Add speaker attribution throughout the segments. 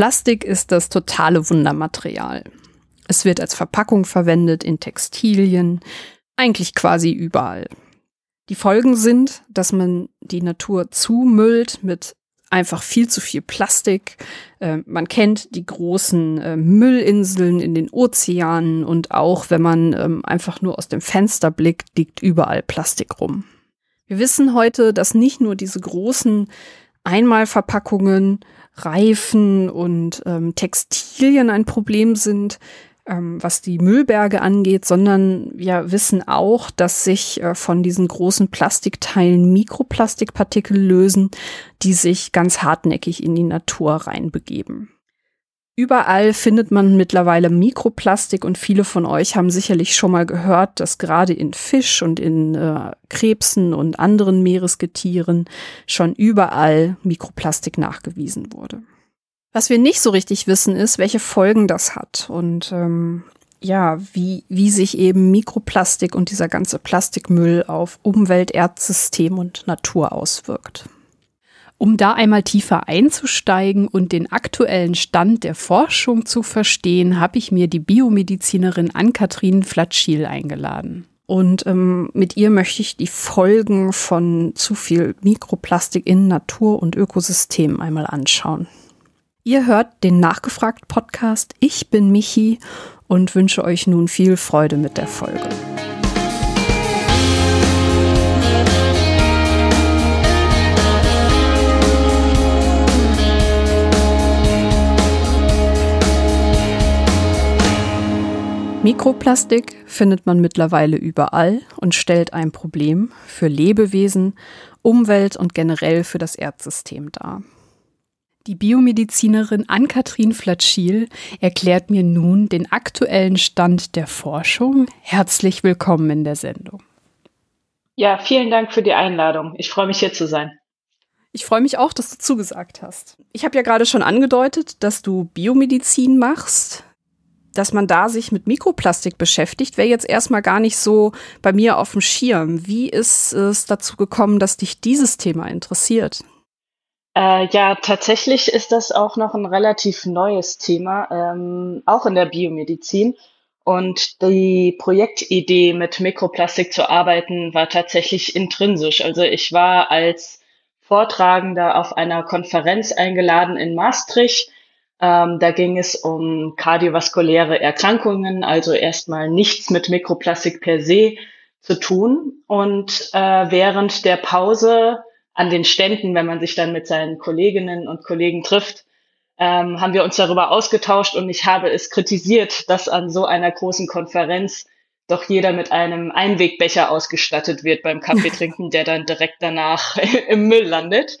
Speaker 1: Plastik ist das totale Wundermaterial. Es wird als Verpackung verwendet in Textilien, eigentlich quasi überall. Die Folgen sind, dass man die Natur zumüllt mit einfach viel zu viel Plastik. Äh, man kennt die großen äh, Müllinseln in den Ozeanen und auch wenn man ähm, einfach nur aus dem Fenster blickt, liegt überall Plastik rum. Wir wissen heute, dass nicht nur diese großen Einmalverpackungen, Reifen und ähm, Textilien ein Problem sind, ähm, was die Müllberge angeht, sondern wir wissen auch, dass sich äh, von diesen großen Plastikteilen Mikroplastikpartikel lösen, die sich ganz hartnäckig in die Natur reinbegeben. Überall findet man mittlerweile Mikroplastik und viele von euch haben sicherlich schon mal gehört, dass gerade in Fisch und in äh, Krebsen und anderen Meeresgetieren schon überall Mikroplastik nachgewiesen wurde. Was wir nicht so richtig wissen, ist, welche Folgen das hat und ähm, ja, wie, wie sich eben Mikroplastik und dieser ganze Plastikmüll auf Umwelt, Erdsystem und Natur auswirkt. Um da einmal tiefer einzusteigen und den aktuellen Stand der Forschung zu verstehen, habe ich mir die Biomedizinerin Ann-Kathrin Flatschiel eingeladen. Und ähm, mit ihr möchte ich die Folgen von zu viel Mikroplastik in Natur und Ökosystemen einmal anschauen. Ihr hört den Nachgefragt Podcast. Ich bin Michi und wünsche euch nun viel Freude mit der Folge. Mikroplastik findet man mittlerweile überall und stellt ein Problem für Lebewesen, Umwelt und generell für das Erdsystem dar. Die Biomedizinerin Ann-Kathrin Flatschiel erklärt mir nun den aktuellen Stand der Forschung. Herzlich willkommen in der Sendung.
Speaker 2: Ja, vielen Dank für die Einladung. Ich freue mich hier zu sein.
Speaker 1: Ich freue mich auch, dass du zugesagt hast. Ich habe ja gerade schon angedeutet, dass du Biomedizin machst. Dass man da sich mit Mikroplastik beschäftigt, wäre jetzt erstmal gar nicht so bei mir auf dem Schirm. Wie ist es dazu gekommen, dass dich dieses Thema interessiert?
Speaker 2: Äh, ja, tatsächlich ist das auch noch ein relativ neues Thema, ähm, auch in der Biomedizin. Und die Projektidee, mit Mikroplastik zu arbeiten, war tatsächlich intrinsisch. Also ich war als Vortragender auf einer Konferenz eingeladen in Maastricht. Ähm, da ging es um kardiovaskuläre Erkrankungen, also erstmal nichts mit Mikroplastik per se zu tun. Und äh, während der Pause an den Ständen, wenn man sich dann mit seinen Kolleginnen und Kollegen trifft, ähm, haben wir uns darüber ausgetauscht und ich habe es kritisiert, dass an so einer großen Konferenz doch jeder mit einem Einwegbecher ausgestattet wird beim Kaffeetrinken, der dann direkt danach im Müll landet.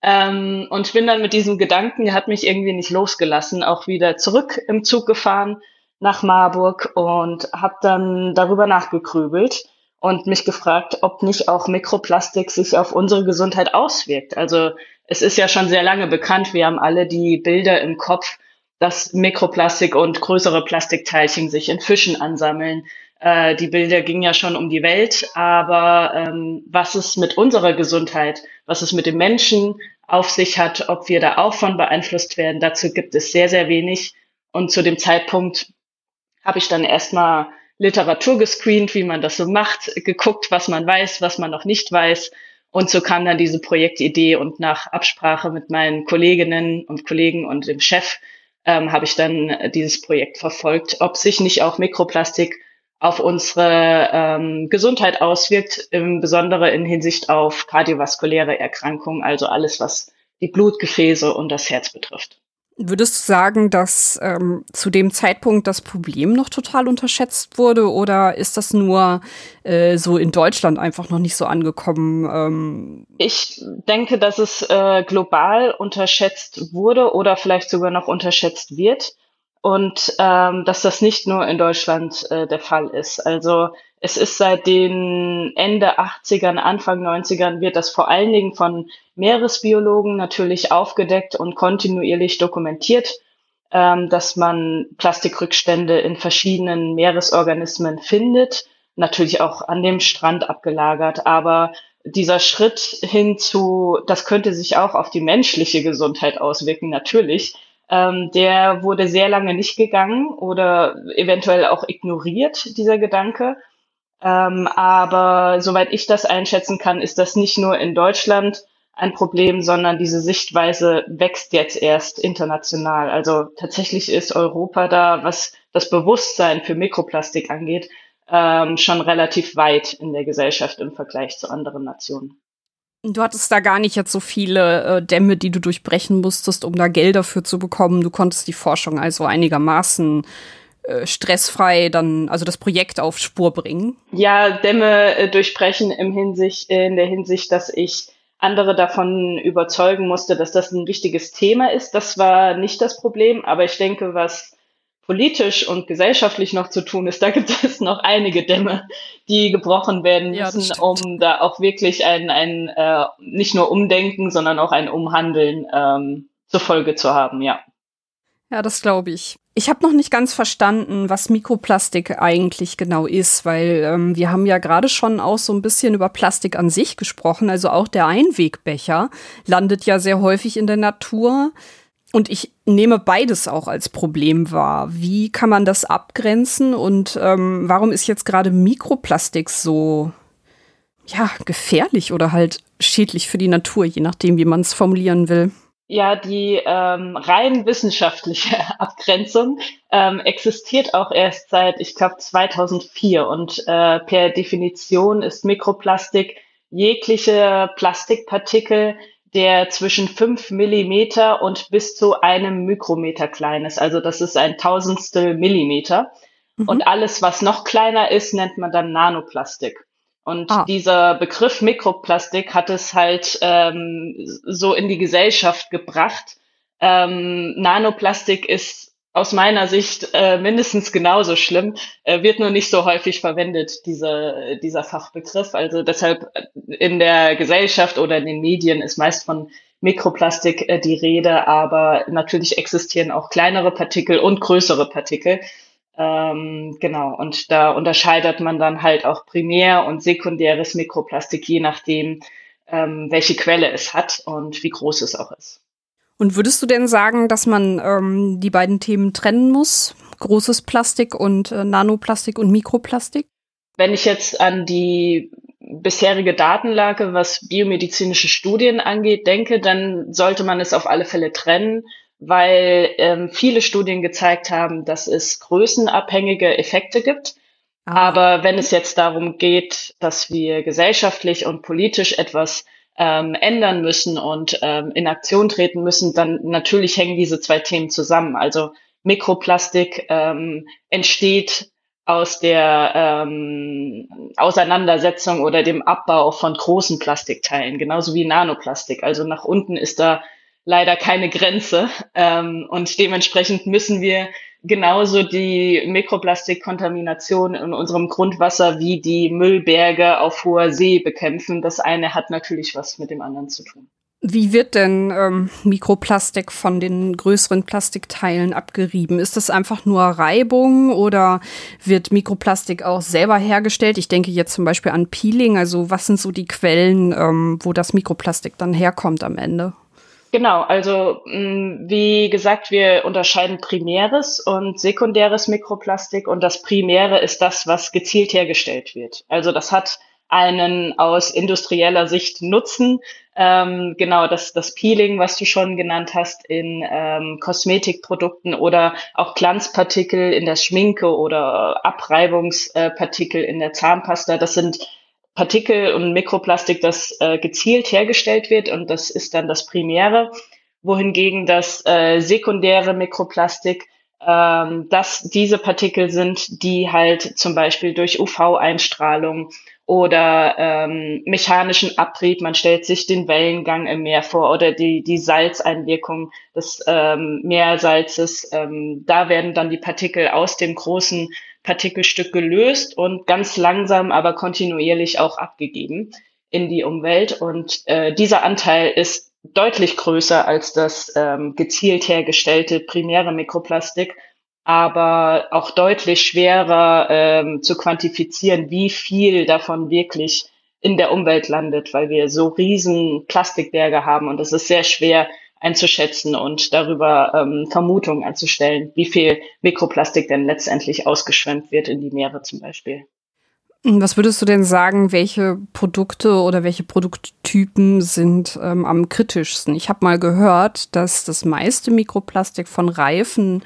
Speaker 2: Ähm, und bin dann mit diesem Gedanken, der hat mich irgendwie nicht losgelassen, auch wieder zurück im Zug gefahren nach Marburg und habe dann darüber nachgegrübelt und mich gefragt, ob nicht auch Mikroplastik sich auf unsere Gesundheit auswirkt. Also es ist ja schon sehr lange bekannt, wir haben alle die Bilder im Kopf, dass Mikroplastik und größere Plastikteilchen sich in Fischen ansammeln. Äh, die Bilder gingen ja schon um die Welt, aber ähm, was es mit unserer Gesundheit, was es mit dem Menschen auf sich hat, ob wir da auch von beeinflusst werden, dazu gibt es sehr, sehr wenig. Und zu dem Zeitpunkt habe ich dann erstmal Literatur gescreent, wie man das so macht, geguckt, was man weiß, was man noch nicht weiß. Und so kam dann diese Projektidee und nach Absprache mit meinen Kolleginnen und Kollegen und dem Chef ähm, habe ich dann dieses Projekt verfolgt, ob sich nicht auch Mikroplastik auf unsere ähm, Gesundheit auswirkt, im Besondere in Hinsicht auf kardiovaskuläre Erkrankungen, also alles, was die Blutgefäße und das Herz betrifft.
Speaker 1: Würdest du sagen, dass ähm, zu dem Zeitpunkt das Problem noch total unterschätzt wurde oder ist das nur äh, so in Deutschland einfach noch nicht so angekommen?
Speaker 2: Ähm? Ich denke, dass es äh, global unterschätzt wurde oder vielleicht sogar noch unterschätzt wird und ähm, dass das nicht nur in Deutschland äh, der Fall ist. Also es ist seit den Ende 80ern, Anfang 90ern wird das vor allen Dingen von Meeresbiologen natürlich aufgedeckt und kontinuierlich dokumentiert, ähm, dass man Plastikrückstände in verschiedenen Meeresorganismen findet, natürlich auch an dem Strand abgelagert, aber dieser Schritt hin zu, das könnte sich auch auf die menschliche Gesundheit auswirken, natürlich, Ähm, der wurde sehr lange nicht gegangen oder eventuell auch ignoriert, dieser Gedanke. Ähm, aber soweit ich das einschätzen kann, ist das nicht nur in Deutschland ein Problem, sondern diese Sichtweise wächst jetzt erst international. Also tatsächlich ist Europa da, was das Bewusstsein für Mikroplastik angeht, ähm, schon relativ weit in der Gesellschaft im Vergleich zu anderen Nationen.
Speaker 1: Du hattest da gar nicht jetzt so viele äh, Dämme, die du durchbrechen musstest, um da Geld dafür zu bekommen. Du konntest die Forschung also einigermaßen äh, stressfrei dann, also das Projekt auf Spur bringen.
Speaker 2: Ja, Dämme äh, durchbrechen im Hinsicht, in der Hinsicht, dass ich andere davon überzeugen musste, dass das ein wichtiges Thema ist. Das war nicht das Problem, aber ich denke, was politisch und gesellschaftlich noch zu tun ist, da gibt es noch einige Dämme, die gebrochen werden müssen, ja, um da auch wirklich ein, ein äh, nicht nur Umdenken, sondern auch ein Umhandeln ähm, zur Folge zu haben, ja.
Speaker 1: Ja, das glaube ich. Ich habe noch nicht ganz verstanden, was Mikroplastik eigentlich genau ist, weil ähm, wir haben ja gerade schon auch so ein bisschen über Plastik an sich gesprochen. Also auch der Einwegbecher landet ja sehr häufig in der Natur. Und ich nehme beides auch als Problem wahr. Wie kann man das abgrenzen und ähm, warum ist jetzt gerade Mikroplastik so ja, gefährlich oder halt schädlich für die Natur, je nachdem, wie man es formulieren will?
Speaker 2: Ja, die ähm, rein wissenschaftliche Abgrenzung ähm, existiert auch erst seit, ich glaube, 2004 und äh, per Definition ist Mikroplastik jegliche Plastikpartikel, der zwischen fünf Millimeter und bis zu einem Mikrometer klein ist. Also das ist ein Tausendstel Millimeter. Mhm. Und alles, was noch kleiner ist, nennt man dann Nanoplastik. Und ah. dieser Begriff Mikroplastik hat es halt ähm, so in die Gesellschaft gebracht. Ähm, Nanoplastik ist aus meiner Sicht äh, mindestens genauso schlimm, äh, wird nur nicht so häufig verwendet, diese, dieser Fachbegriff. Also deshalb äh, in der Gesellschaft oder in den Medien ist meist von Mikroplastik äh, die Rede, aber natürlich existieren auch kleinere Partikel und größere Partikel. Ähm, genau, und da unterscheidet man dann halt auch primär und sekundäres Mikroplastik, je nachdem, ähm, welche Quelle es hat und wie groß es auch ist.
Speaker 1: Und würdest du denn sagen, dass man ähm, die beiden Themen trennen muss? Großes Plastik und äh, Nanoplastik und Mikroplastik?
Speaker 2: Wenn ich jetzt an die bisherige Datenlage, was biomedizinische Studien angeht, denke, dann sollte man es auf alle Fälle trennen, weil ähm, viele Studien gezeigt haben, dass es größenabhängige Effekte gibt. Ah. Aber wenn es jetzt darum geht, dass wir gesellschaftlich und politisch etwas ähm, ändern müssen und ähm, in Aktion treten müssen, dann natürlich hängen diese zwei Themen zusammen. Also Mikroplastik ähm, entsteht aus der ähm, Auseinandersetzung oder dem Abbau von großen Plastikteilen, genauso wie Nanoplastik. Also nach unten ist da leider keine Grenze ähm, und dementsprechend müssen wir genauso die Mikroplastikkontamination in unserem Grundwasser wie die Müllberge auf hoher See bekämpfen. Das eine hat natürlich was mit dem anderen zu tun.
Speaker 1: Wie wird denn ähm, Mikroplastik von den größeren Plastikteilen abgerieben? Ist das einfach nur Reibung oder wird Mikroplastik auch selber hergestellt? Ich denke jetzt zum Beispiel an Peeling. Also was sind so die Quellen, ähm, wo das Mikroplastik dann herkommt am Ende?
Speaker 2: Genau, also mm, wie gesagt, wir unterscheiden primäres und sekundäres Mikroplastik und das Primäre ist das, was gezielt hergestellt wird. Also das hat einen aus industrieller Sicht Nutzen. Ähm, genau, das, das Peeling, was du schon genannt hast, in ähm, Kosmetikprodukten oder auch Glanzpartikel in der Schminke oder Abreibungspartikel in der Zahnpasta, das sind Partikel und Mikroplastik, das äh, gezielt hergestellt wird. Und das ist dann das Primäre, wohingegen das äh, sekundäre Mikroplastik, ähm, dass diese Partikel sind, die halt zum Beispiel durch UV-Einstrahlung oder ähm, mechanischen Abrieb, man stellt sich den Wellengang im Meer vor oder die, die Salzeinwirkung des ähm, Meersalzes, ähm, da werden dann die Partikel aus dem großen Partikelstück gelöst und ganz langsam, aber kontinuierlich auch abgegeben in die Umwelt. Und äh, dieser Anteil ist deutlich größer als das ähm, gezielt hergestellte primäre Mikroplastik, aber auch deutlich schwerer ähm, zu quantifizieren, wie viel davon wirklich in der Umwelt landet, weil wir so riesen Plastikberge haben und es ist sehr schwer, einzuschätzen und darüber ähm, Vermutungen anzustellen, wie viel Mikroplastik denn letztendlich ausgeschwemmt wird in die Meere zum Beispiel.
Speaker 1: Was würdest du denn sagen, welche Produkte oder welche Produkttypen sind ähm, am kritischsten? Ich habe mal gehört, dass das meiste Mikroplastik von Reifen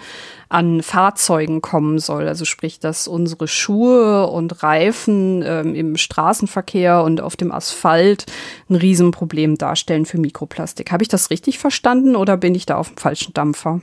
Speaker 1: an Fahrzeugen kommen soll. Also sprich, dass unsere Schuhe und Reifen ähm, im Straßenverkehr und auf dem Asphalt ein Riesenproblem darstellen für Mikroplastik. Habe ich das richtig verstanden oder bin ich da auf dem falschen Dampfer?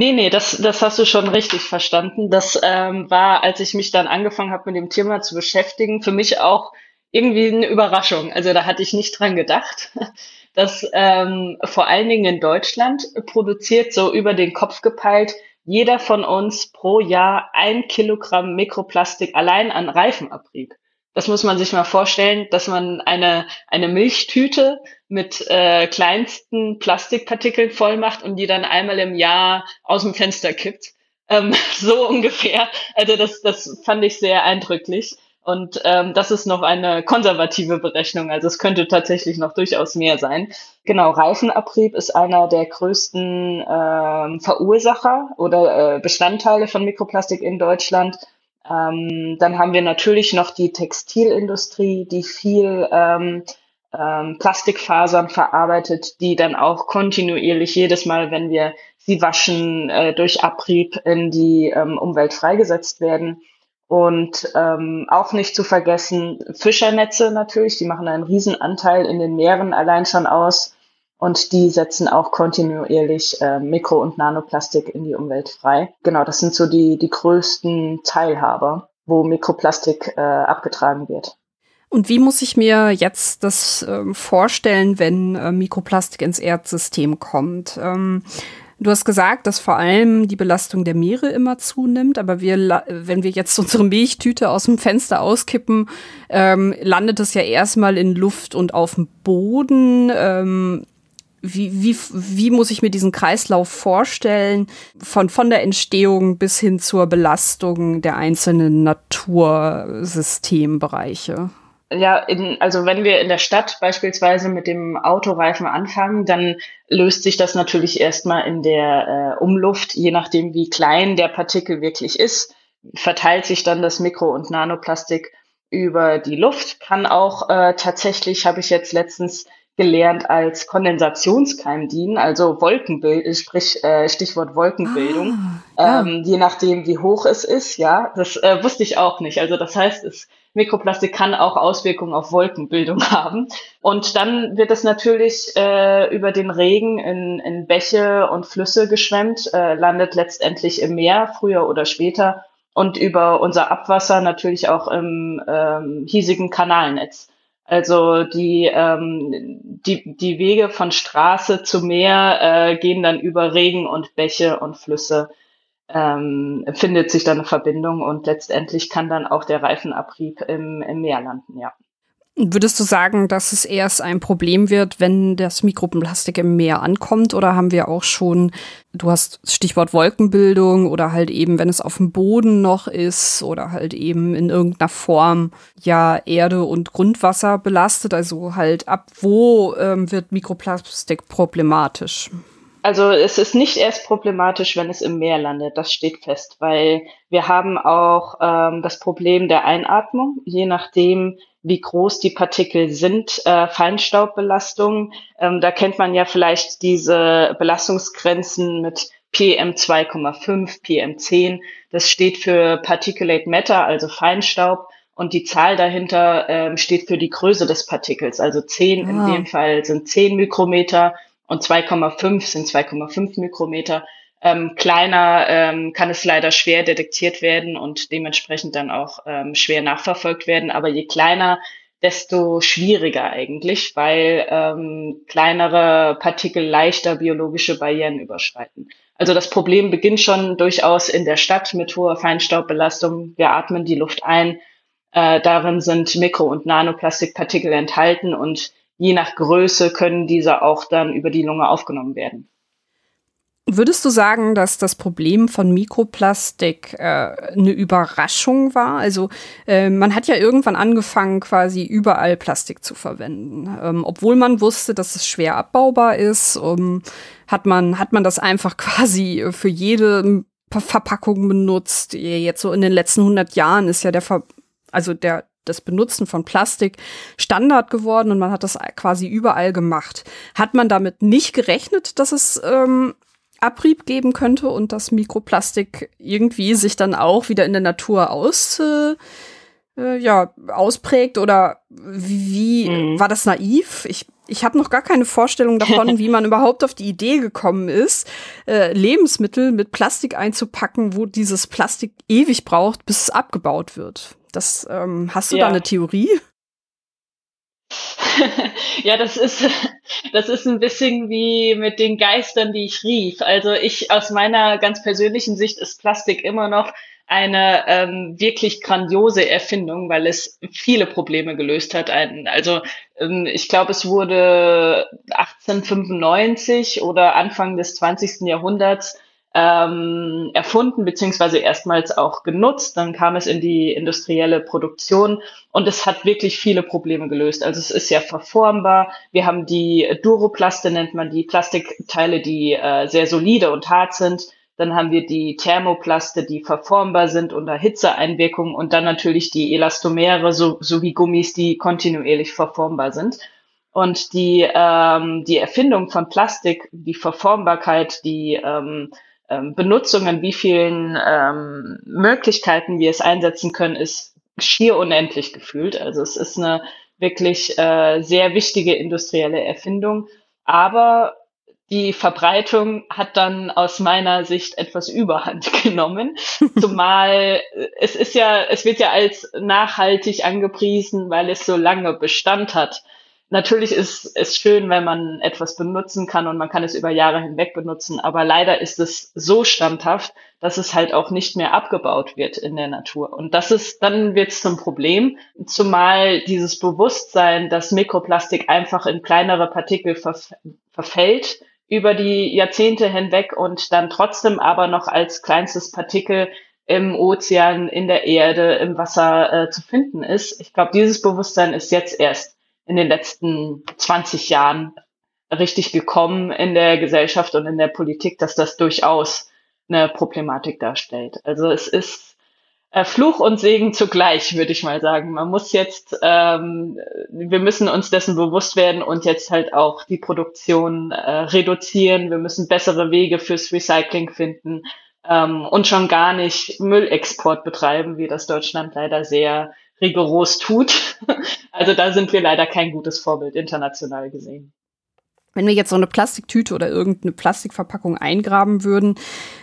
Speaker 2: Nee, nee, das, das hast du schon richtig verstanden. Das ähm, war, als ich mich dann angefangen habe, mit dem Thema zu beschäftigen, für mich auch irgendwie eine Überraschung. Also da hatte ich nicht dran gedacht, dass ähm, vor allen Dingen in Deutschland produziert, so über den Kopf gepeilt, jeder von uns pro Jahr ein Kilogramm Mikroplastik allein an Reifenabrieb. Das muss man sich mal vorstellen, dass man eine, eine Milchtüte mit äh, kleinsten Plastikpartikeln voll macht und die dann einmal im Jahr aus dem Fenster kippt. Ähm, so ungefähr. Also das, das fand ich sehr eindrücklich. Und ähm, das ist noch eine konservative Berechnung. Also es könnte tatsächlich noch durchaus mehr sein. Genau, Reifenabrieb ist einer der größten ähm, Verursacher oder äh, Bestandteile von Mikroplastik in Deutschland. Ähm, dann haben wir natürlich noch die Textilindustrie, die viel ähm, ähm, Plastikfasern verarbeitet, die dann auch kontinuierlich jedes Mal, wenn wir sie waschen, äh, durch Abrieb in die ähm, Umwelt freigesetzt werden. Und ähm, auch nicht zu vergessen Fischernetze natürlich, die machen einen riesen Anteil in den Meeren allein schon aus. Und die setzen auch kontinuierlich äh, Mikro- und Nanoplastik in die Umwelt frei. Genau, das sind so die, die größten Teilhaber, wo Mikroplastik äh, abgetragen wird.
Speaker 1: Und wie muss ich mir jetzt das äh, vorstellen, wenn äh, Mikroplastik ins Erdsystem kommt? Ähm, du hast gesagt, dass vor allem die Belastung der Meere immer zunimmt, aber wir, wenn wir jetzt unsere Milchtüte aus dem Fenster auskippen, ähm, landet es ja erstmal in Luft und auf dem Boden. Ähm, wie, wie, wie muss ich mir diesen Kreislauf vorstellen, von, von der Entstehung bis hin zur Belastung der einzelnen Natursystembereiche?
Speaker 2: Ja, in, also wenn wir in der Stadt beispielsweise mit dem Autoreifen anfangen, dann löst sich das natürlich erstmal in der äh, Umluft, je nachdem wie klein der Partikel wirklich ist, verteilt sich dann das Mikro- und Nanoplastik über die Luft, kann auch äh, tatsächlich, habe ich jetzt letztens gelernt als Kondensationskeim dienen, also Wolkenbild, sprich äh, Stichwort Wolkenbildung, ah, ja. ähm, je nachdem wie hoch es ist, ja, das äh, wusste ich auch nicht. Also das heißt, es, Mikroplastik kann auch Auswirkungen auf Wolkenbildung haben. Und dann wird es natürlich äh, über den Regen in, in Bäche und Flüsse geschwemmt, äh, landet letztendlich im Meer, früher oder später, und über unser Abwasser natürlich auch im ähm, hiesigen Kanalnetz. Also die, ähm, die, die Wege von Straße zu Meer äh, gehen dann über Regen und Bäche und Flüsse. Ähm, findet sich dann eine Verbindung und letztendlich kann dann auch der Reifenabrieb im, im Meer landen, ja.
Speaker 1: Würdest du sagen, dass es erst ein Problem wird, wenn das Mikroplastik im Meer ankommt? Oder haben wir auch schon, du hast Stichwort Wolkenbildung oder halt eben, wenn es auf dem Boden noch ist oder halt eben in irgendeiner Form ja Erde und Grundwasser belastet? Also halt ab wo ähm, wird Mikroplastik problematisch?
Speaker 2: Also es ist nicht erst problematisch, wenn es im Meer landet, das steht fest, weil wir haben auch ähm, das Problem der Einatmung, je nachdem, wie groß die Partikel sind, äh, Feinstaubbelastung. Ähm, da kennt man ja vielleicht diese Belastungsgrenzen mit PM 2,5, PM 10. Das steht für Particulate Matter, also Feinstaub. Und die Zahl dahinter ähm, steht für die Größe des Partikels. Also 10 ah. in dem Fall sind 10 Mikrometer und 2,5 sind 2,5 Mikrometer. Ähm, kleiner ähm, kann es leider schwer detektiert werden und dementsprechend dann auch ähm, schwer nachverfolgt werden. Aber je kleiner, desto schwieriger eigentlich, weil ähm, kleinere Partikel leichter biologische Barrieren überschreiten. Also das Problem beginnt schon durchaus in der Stadt mit hoher Feinstaubbelastung. Wir atmen die Luft ein. Äh, darin sind Mikro- und Nanoplastikpartikel enthalten und je nach Größe können diese auch dann über die Lunge aufgenommen werden.
Speaker 1: Würdest du sagen, dass das Problem von Mikroplastik äh, eine Überraschung war? Also äh, man hat ja irgendwann angefangen, quasi überall Plastik zu verwenden. Ähm, obwohl man wusste, dass es schwer abbaubar ist, um, hat, man, hat man das einfach quasi für jede Verpackung benutzt. Jetzt so in den letzten 100 Jahren ist ja der, Ver also der, das Benutzen von Plastik Standard geworden und man hat das quasi überall gemacht. Hat man damit nicht gerechnet, dass es ähm, Abrieb geben könnte und das Mikroplastik irgendwie sich dann auch wieder in der Natur aus, äh, äh, ja, ausprägt oder wie mhm. war das naiv? Ich, ich habe noch gar keine Vorstellung davon, wie man überhaupt auf die Idee gekommen ist, äh, Lebensmittel mit Plastik einzupacken, wo dieses Plastik ewig braucht, bis es abgebaut wird. Das ähm, hast du ja. da eine Theorie?
Speaker 2: ja, das ist, das ist ein bisschen wie mit den Geistern, die ich rief. Also ich, aus meiner ganz persönlichen Sicht ist Plastik immer noch eine ähm, wirklich grandiose Erfindung, weil es viele Probleme gelöst hat. Also ähm, ich glaube, es wurde 1895 oder Anfang des 20. Jahrhunderts ähm, erfunden beziehungsweise erstmals auch genutzt. Dann kam es in die industrielle Produktion und es hat wirklich viele Probleme gelöst. Also es ist ja verformbar. Wir haben die Duroplaste, nennt man die Plastikteile, die äh, sehr solide und hart sind. Dann haben wir die Thermoplaste, die verformbar sind unter Hitzeeinwirkung und dann natürlich die Elastomere so, sowie Gummis, die kontinuierlich verformbar sind. Und die, ähm, die Erfindung von Plastik, die Verformbarkeit, die ähm, ähm, Benutzung, an wie vielen ähm, Möglichkeiten wir es einsetzen können, ist schier unendlich gefühlt. Also es ist eine wirklich äh, sehr wichtige industrielle Erfindung. Aber die Verbreitung hat dann aus meiner Sicht etwas Überhand genommen. Zumal es ist ja, es wird ja als nachhaltig angepriesen, weil es so lange Bestand hat natürlich ist es schön, wenn man etwas benutzen kann und man kann es über Jahre hinweg benutzen, aber leider ist es so standhaft, dass es halt auch nicht mehr abgebaut wird in der Natur. Und das ist, dann wird es zum Problem, zumal dieses Bewusstsein, dass Mikroplastik einfach in kleinere Partikel verf verfällt über die Jahrzehnte hinweg und dann trotzdem aber noch als kleinstes Partikel im Ozean, in der Erde, im Wasser äh, zu finden ist. Ich glaube, dieses Bewusstsein ist jetzt erst in den letzten 20 Jahren richtig gekommen in der Gesellschaft und in der Politik, dass das durchaus eine Problematik darstellt. Also es ist äh, Fluch und Segen zugleich, würde ich mal sagen. Man muss jetzt, ähm, wir müssen uns dessen bewusst werden und jetzt halt auch die Produktion äh, reduzieren. Wir müssen bessere Wege fürs Recycling finden ähm, und schon gar nicht Müllexport betreiben, wie das Deutschland leider sehr rigoros tut. Also da sind wir leider kein gutes Vorbild international gesehen.
Speaker 1: Wenn wir jetzt so eine Plastiktüte oder irgendeine Plastikverpackung eingraben würden,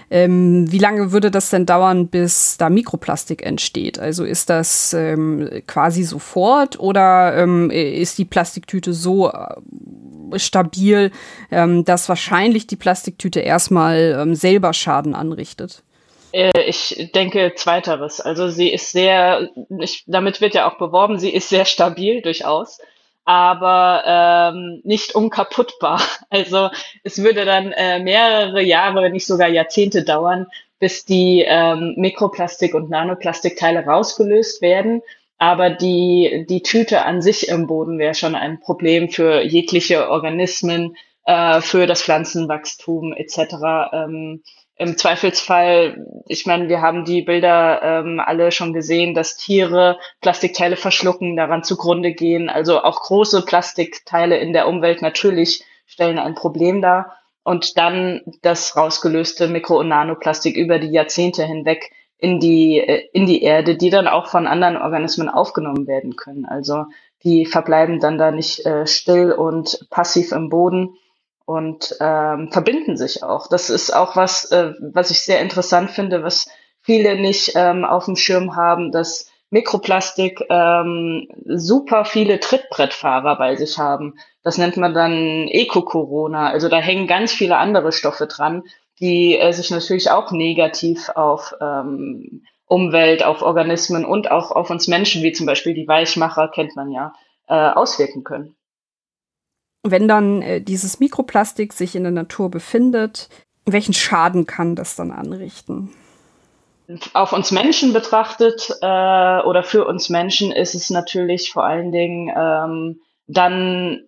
Speaker 1: ähm, wie lange würde das denn dauern, bis da Mikroplastik entsteht? Also ist das ähm, quasi sofort oder ähm, ist die Plastiktüte so äh, stabil, ähm, dass wahrscheinlich die Plastiktüte erstmal ähm, selber Schaden anrichtet?
Speaker 2: Äh, ich denke zweiteres. Also sie ist sehr, ich, damit wird ja auch beworben, sie ist sehr stabil durchaus, aber ähm, nicht unkaputtbar. Also es würde dann äh, mehrere Jahre, wenn nicht sogar Jahrzehnte dauern, bis die ähm, Mikroplastik- und Nanoplastikteile rausgelöst werden. Aber die, die Tüte an sich im Boden wäre schon ein Problem für jegliche Organismen, äh, für das Pflanzenwachstum etc. Ähm, im Zweifelsfall, ich meine, wir haben die Bilder ähm, alle schon gesehen, dass Tiere Plastikteile verschlucken, daran zugrunde gehen. Also auch große Plastikteile in der Umwelt natürlich stellen ein Problem dar. Und dann das rausgelöste Mikro- und Nanoplastik über die Jahrzehnte hinweg in die, äh, in die Erde, die dann auch von anderen Organismen aufgenommen werden können. Also die verbleiben dann da nicht äh, still und passiv im Boden, und ähm, verbinden sich auch. Das ist auch was, äh, was ich sehr interessant finde, was viele nicht ähm, auf dem Schirm haben, dass Mikroplastik ähm, super viele Trittbrettfahrer bei sich haben. Das nennt man dann Eco-Corona. Also da hängen ganz viele andere Stoffe dran, die äh, sich natürlich auch negativ auf ähm, Umwelt, auf Organismen und auch auf uns Menschen, wie zum Beispiel die Weichmacher, kennt man ja, äh, auswirken können
Speaker 1: wenn dann äh, dieses Mikroplastik sich in der Natur befindet, Welchen Schaden kann das dann anrichten?
Speaker 2: Auf uns Menschen betrachtet äh, oder für uns Menschen ist es natürlich vor allen Dingen ähm, dann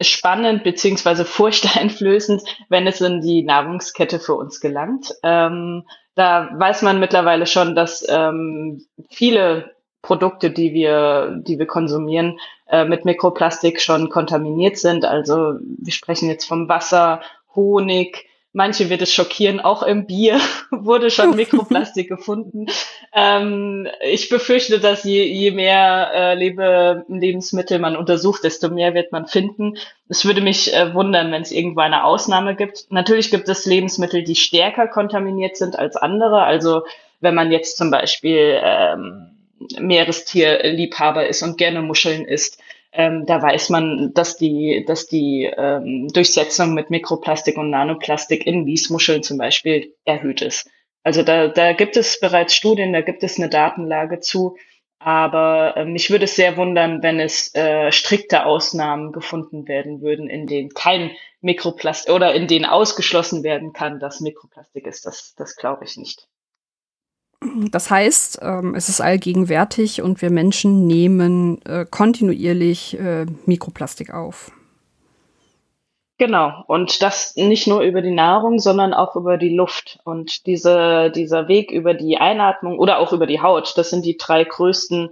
Speaker 2: spannend beziehungsweise furchteinflößend, wenn es in die Nahrungskette für uns gelangt. Ähm, da weiß man mittlerweile schon, dass ähm, viele Produkte, die wir, die wir konsumieren, äh, mit Mikroplastik schon kontaminiert sind. Also wir sprechen jetzt vom Wasser, Honig, Manche wird es schockieren, auch im Bier wurde schon Mikroplastik gefunden. Ähm, ich befürchte, dass je, je mehr äh, Lebe Lebensmittel man untersucht, desto mehr wird man finden. Es würde mich äh, wundern, wenn es irgendwo eine Ausnahme gibt. Natürlich gibt es Lebensmittel, die stärker kontaminiert sind als andere. Also wenn man jetzt zum Beispiel ähm, Meerestierliebhaber ist und gerne Muscheln isst, ähm, da weiß man, dass die, dass die ähm, Durchsetzung mit Mikroplastik und Nanoplastik in Wiesmuscheln zum Beispiel erhöht ist. Also da, da gibt es bereits Studien, da gibt es eine Datenlage zu. Aber äh, mich würde es sehr wundern, wenn es äh, strikte Ausnahmen gefunden werden würden, in denen kein Mikroplastik oder in denen ausgeschlossen werden kann, dass Mikroplastik ist. Das, das glaube ich nicht.
Speaker 1: Das heißt, ähm, es ist allgegenwärtig und wir Menschen nehmen äh, kontinuierlich äh, Mikroplastik auf.
Speaker 2: Genau, und das nicht nur über die Nahrung, sondern auch über die Luft. Und diese, dieser Weg über die Einatmung oder auch über die Haut, das sind die drei größten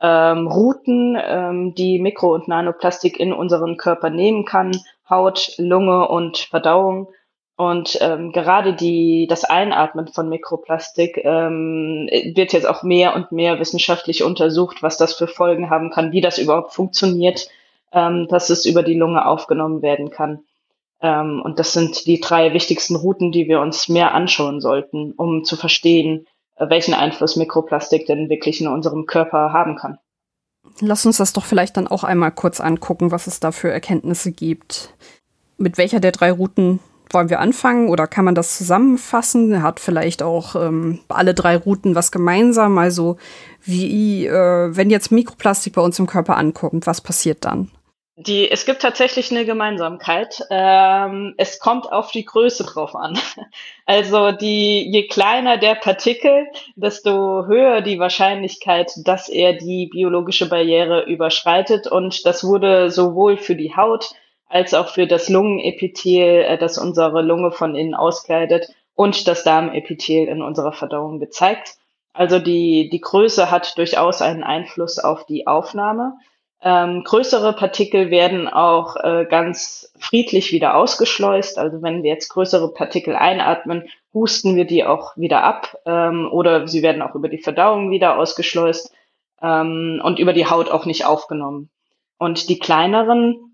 Speaker 2: ähm, Routen, ähm, die Mikro- und Nanoplastik in unseren Körper nehmen kann. Haut, Lunge und Verdauung. Und ähm, gerade die, das Einatmen von Mikroplastik ähm, wird jetzt auch mehr und mehr wissenschaftlich untersucht, was das für Folgen haben kann, wie das überhaupt funktioniert, ähm, dass es über die Lunge aufgenommen werden kann. Ähm, und das sind die drei wichtigsten Routen, die wir uns mehr anschauen sollten, um zu verstehen, äh, welchen Einfluss Mikroplastik denn wirklich in unserem Körper haben kann.
Speaker 1: Lass uns das doch vielleicht dann auch einmal kurz angucken, was es da für Erkenntnisse gibt. Mit welcher der drei Routen wollen wir anfangen oder kann man das zusammenfassen? Hat vielleicht auch ähm, alle drei Routen was gemeinsam? Also wie, äh, wenn jetzt Mikroplastik bei uns im Körper ankommt, was passiert dann?
Speaker 2: Die, es gibt tatsächlich eine Gemeinsamkeit. Ähm, es kommt auf die Größe drauf an. Also die, je kleiner der Partikel, desto höher die Wahrscheinlichkeit, dass er die biologische Barriere überschreitet. Und das wurde sowohl für die Haut als auch für das Lungenepithel, äh, das unsere Lunge von innen auskleidet und das Darmepithel in unserer Verdauung gezeigt. Also die, die Größe hat durchaus einen Einfluss auf die Aufnahme. Ähm, größere Partikel werden auch äh, ganz friedlich wieder ausgeschleust. Also wenn wir jetzt größere Partikel einatmen, husten wir die auch wieder ab ähm, oder sie werden auch über die Verdauung wieder ausgeschleust ähm, und über die Haut auch nicht aufgenommen. Und die kleineren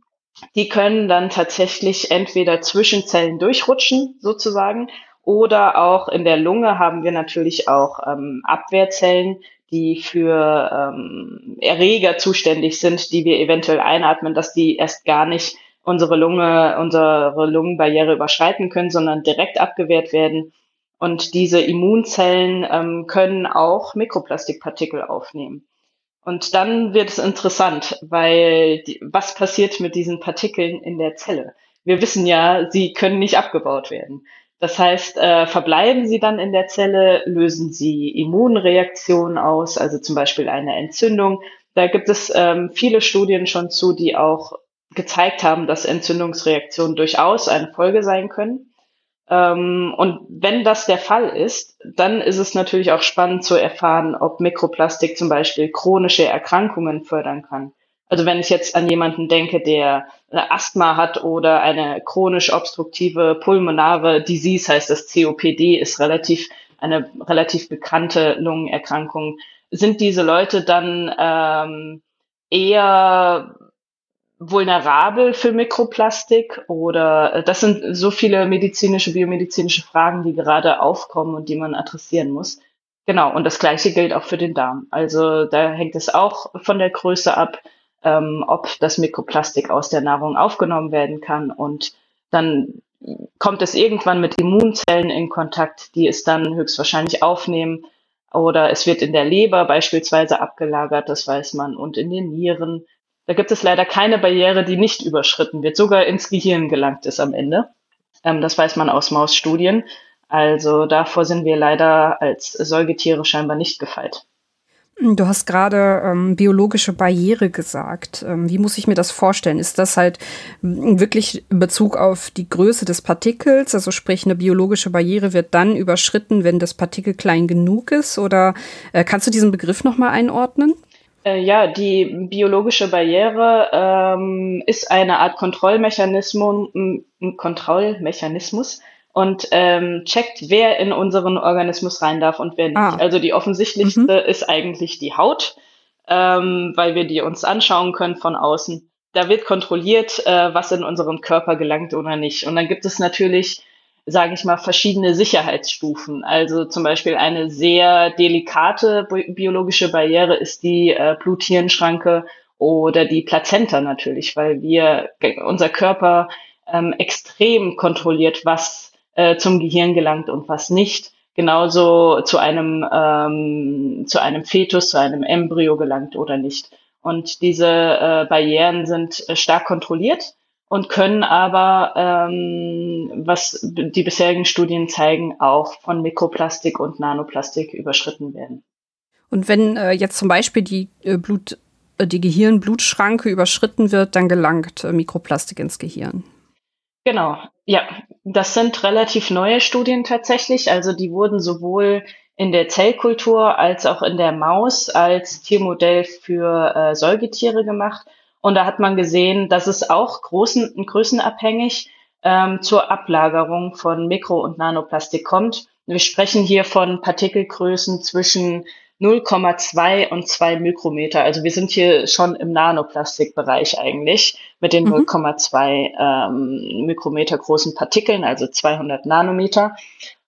Speaker 2: die können dann tatsächlich entweder zwischen Zellen durchrutschen, sozusagen, oder auch in der Lunge haben wir natürlich auch ähm, Abwehrzellen, die für ähm, Erreger zuständig sind, die wir eventuell einatmen, dass die erst gar nicht unsere Lunge, unsere Lungenbarriere überschreiten können, sondern direkt abgewehrt werden. Und diese Immunzellen ähm, können auch Mikroplastikpartikel aufnehmen. Und dann wird es interessant, weil die, was passiert mit diesen Partikeln in der Zelle? Wir wissen ja, sie können nicht abgebaut werden. Das heißt, äh, verbleiben sie dann in der Zelle, lösen sie Immunreaktionen aus, also zum Beispiel eine Entzündung. Da gibt es ähm, viele Studien schon zu, die auch gezeigt haben, dass Entzündungsreaktionen durchaus eine Folge sein können. Ähm, und wenn das der Fall ist, dann ist es natürlich auch spannend zu erfahren, ob Mikroplastik zum Beispiel chronische Erkrankungen fördern kann. Also wenn ich jetzt an jemanden denke, der Asthma hat oder eine chronisch obstruktive pulmonare Disease, heißt das COPD, ist relativ eine relativ bekannte Lungenerkrankung. Sind diese Leute dann ähm, eher vulnerabel für Mikroplastik oder äh, das sind so viele medizinische, biomedizinische Fragen, die gerade aufkommen und die man adressieren muss. Genau, und das gleiche gilt auch für den Darm. Also da hängt es auch von der Größe ab, ähm, ob das Mikroplastik aus der Nahrung aufgenommen werden kann und dann kommt es irgendwann mit Immunzellen in Kontakt, die es dann höchstwahrscheinlich aufnehmen oder es wird in der Leber beispielsweise abgelagert, das weiß man, und in den Nieren da gibt es leider keine Barriere, die nicht überschritten wird, sogar ins Gehirn gelangt ist am Ende. Ähm, das weiß man aus Mausstudien. Also davor sind wir leider als Säugetiere scheinbar nicht gefeit.
Speaker 1: Du hast gerade ähm, biologische Barriere gesagt. Ähm, wie muss ich mir das vorstellen? Ist das halt wirklich in Bezug auf die Größe des Partikels? Also sprich, eine biologische Barriere wird dann überschritten, wenn das Partikel klein genug ist? Oder äh, kannst du diesen Begriff nochmal einordnen?
Speaker 2: Äh, ja, die biologische Barriere ähm, ist eine Art Kontrollmechanismus, ein Kontrollmechanismus, und ähm, checkt, wer in unseren Organismus rein darf und wer nicht. Ah. Also die offensichtlichste mhm. ist eigentlich die Haut, ähm, weil wir die uns anschauen können von außen. Da wird kontrolliert, äh, was in unseren Körper gelangt oder nicht. Und dann gibt es natürlich, sage ich mal, verschiedene Sicherheitsstufen. Also zum Beispiel eine sehr delikate biologische Barriere ist die äh, Blut-Hirn-Schranke oder die Plazenta natürlich, weil wir unser Körper ähm, extrem kontrolliert, was äh, zum Gehirn gelangt und was nicht. Genauso zu einem, ähm, zu einem Fetus, zu einem Embryo gelangt oder nicht. Und diese äh, Barrieren sind äh, stark kontrolliert und können aber, ähm, was die bisherigen Studien zeigen, auch von Mikroplastik und Nanoplastik überschritten werden.
Speaker 1: Und wenn äh, jetzt zum Beispiel die äh, Blut, äh, die Gehirn-Blutschranke überschritten wird, dann gelangt äh, Mikroplastik ins Gehirn.
Speaker 2: Genau, ja, das sind relativ neue Studien tatsächlich. Also die wurden sowohl in der Zellkultur als auch in der Maus als Tiermodell für äh, Säugetiere gemacht. Und da hat man gesehen, dass es auch großen, größenabhängig ähm, zur Ablagerung von Mikro- und Nanoplastik kommt. Wir sprechen hier von Partikelgrößen zwischen 0,2 und 2 Mikrometer. Also wir sind hier schon im Nanoplastikbereich eigentlich mit den mhm. 0,2 ähm, Mikrometer großen Partikeln, also 200 Nanometer.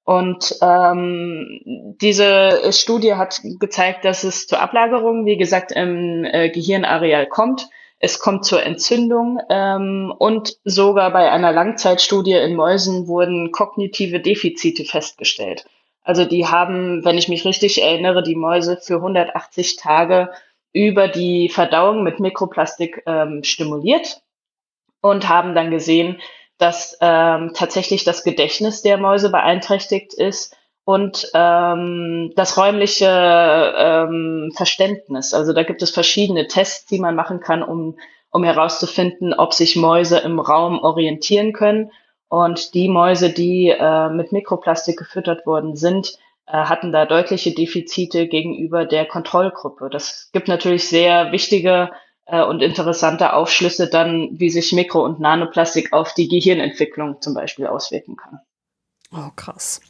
Speaker 2: Und ähm, diese Studie hat gezeigt, dass es zur Ablagerung, wie gesagt, im äh, Gehirnareal kommt. Es kommt zur Entzündung ähm, und sogar bei einer Langzeitstudie in Mäusen wurden kognitive Defizite festgestellt. Also die haben, wenn ich mich richtig erinnere, die Mäuse für 180 Tage über die Verdauung mit Mikroplastik ähm, stimuliert und haben dann gesehen, dass ähm, tatsächlich das Gedächtnis der Mäuse beeinträchtigt ist und ähm, das räumliche ähm, Verständnis. Also da gibt es verschiedene Tests, die man machen kann, um, um herauszufinden, ob sich Mäuse im Raum orientieren können. Und die Mäuse, die äh, mit Mikroplastik gefüttert worden sind, äh, hatten da deutliche Defizite gegenüber der Kontrollgruppe. Das gibt natürlich sehr wichtige äh, und interessante Aufschlüsse dann, wie sich Mikro- und Nanoplastik auf die Gehirnentwicklung zum Beispiel auswirken kann.
Speaker 1: Oh, krass.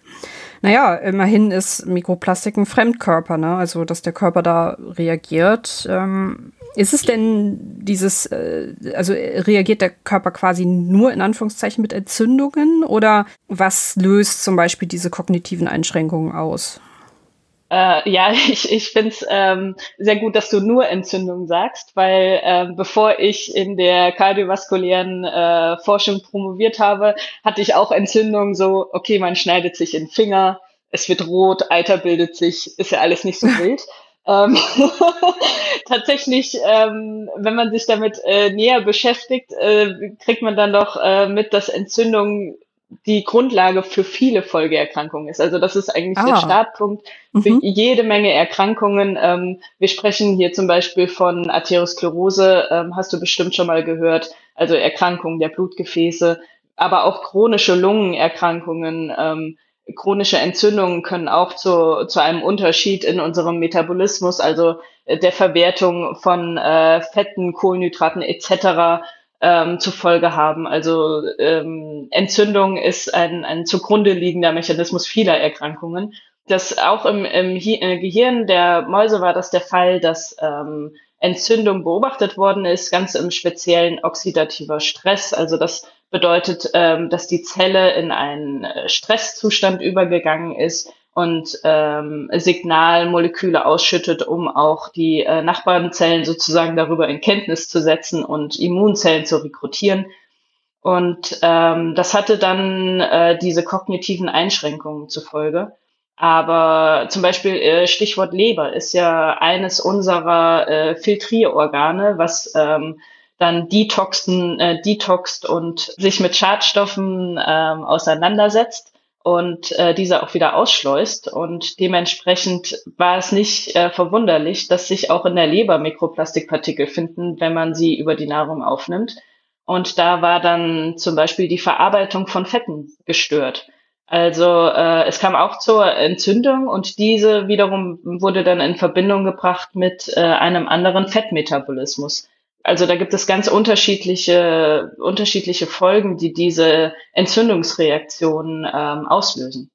Speaker 1: Naja, immerhin ist Mikroplastik ein Fremdkörper, ne? Also, dass der Körper da reagiert. Ähm, ist es denn dieses, äh, also reagiert der Körper quasi nur in Anführungszeichen mit Entzündungen oder was löst zum Beispiel diese kognitiven Einschränkungen aus?
Speaker 2: Äh, ja, ich, ich finde es ähm, sehr gut, dass du nur Entzündungen sagst, weil ähm, bevor ich in der kardiovaskulären äh, Forschung promoviert habe, hatte ich auch Entzündungen so, okay, man schneidet sich in den Finger, es wird rot, Eiter bildet sich, ist ja alles nicht so wild. Ähm, tatsächlich, ähm, wenn man sich damit äh, näher beschäftigt, äh, kriegt man dann doch äh, mit, dass Entzündung die Grundlage für viele Folgeerkrankungen ist. Also das ist eigentlich ah. der Startpunkt für mhm. jede Menge Erkrankungen. Ähm, wir sprechen hier zum Beispiel von Arteriosklerose, ähm, hast du bestimmt schon mal gehört, also Erkrankungen der Blutgefäße, aber auch chronische Lungenerkrankungen, ähm, chronische Entzündungen können auch zu, zu einem Unterschied in unserem Metabolismus, also äh, der Verwertung von äh, Fetten, Kohlenhydraten etc. Ähm, zur Folge haben. Also ähm, Entzündung ist ein, ein zugrunde liegender Mechanismus vieler Erkrankungen. Das auch im, im äh, Gehirn der Mäuse war das der Fall, dass ähm, Entzündung beobachtet worden ist, ganz im speziellen oxidativer Stress. Also das bedeutet, ähm, dass die Zelle in einen äh, Stresszustand übergegangen ist und ähm, Signalmoleküle ausschüttet, um auch die äh, Nachbarnzellen sozusagen darüber in Kenntnis zu setzen und Immunzellen zu rekrutieren. Und ähm, das hatte dann äh, diese kognitiven Einschränkungen zur Folge. Aber zum Beispiel äh, Stichwort Leber ist ja eines unserer äh, Filtrierorgane, was ähm, dann detoxen, äh, detoxt und sich mit Schadstoffen ähm, auseinandersetzt und äh, diese auch wieder ausschleust. Und dementsprechend war es nicht äh, verwunderlich, dass sich auch in der Leber Mikroplastikpartikel finden, wenn man sie über die Nahrung aufnimmt. Und da war dann zum Beispiel die Verarbeitung von Fetten gestört. Also äh, es kam auch zur Entzündung und diese wiederum wurde dann in Verbindung gebracht mit äh, einem anderen Fettmetabolismus. Also da gibt es ganz unterschiedliche, unterschiedliche Folgen, die diese Entzündungsreaktionen ähm, auslösen.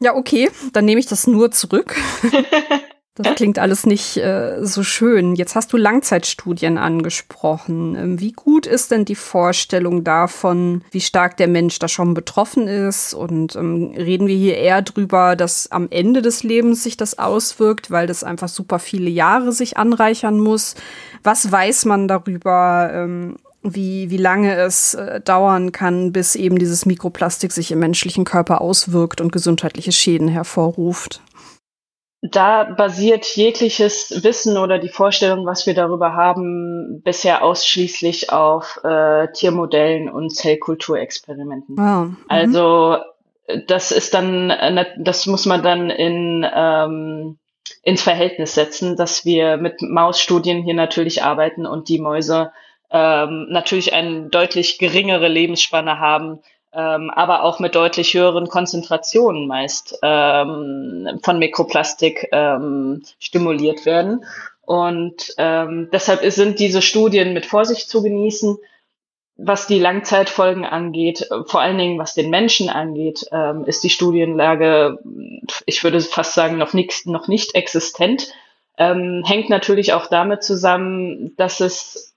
Speaker 1: Ja, okay, dann nehme ich das nur zurück. Das klingt alles nicht äh, so schön. Jetzt hast du Langzeitstudien angesprochen. Ähm, wie gut ist denn die Vorstellung davon, wie stark der Mensch da schon betroffen ist? Und ähm, reden wir hier eher drüber, dass am Ende des Lebens sich das auswirkt, weil das einfach super viele Jahre sich anreichern muss? Was weiß man darüber? Ähm, wie, wie lange es äh, dauern kann, bis eben dieses Mikroplastik sich im menschlichen Körper auswirkt und gesundheitliche Schäden hervorruft
Speaker 2: da basiert jegliches Wissen oder die Vorstellung, was wir darüber haben, bisher ausschließlich auf äh, Tiermodellen und Zellkulturexperimenten. Wow. Mhm. Also das ist dann, äh, das muss man dann in ähm, ins Verhältnis setzen, dass wir mit Mausstudien hier natürlich arbeiten und die Mäuse ähm, natürlich eine deutlich geringere Lebensspanne haben ähm, aber auch mit deutlich höheren Konzentrationen meist ähm, von Mikroplastik ähm, stimuliert werden. Und ähm, deshalb sind diese Studien mit Vorsicht zu genießen, was die Langzeitfolgen angeht, vor allen Dingen was den Menschen angeht, ähm, ist die Studienlage, ich würde fast sagen, noch, nicht, noch nicht existent. Ähm, hängt natürlich auch damit zusammen, dass es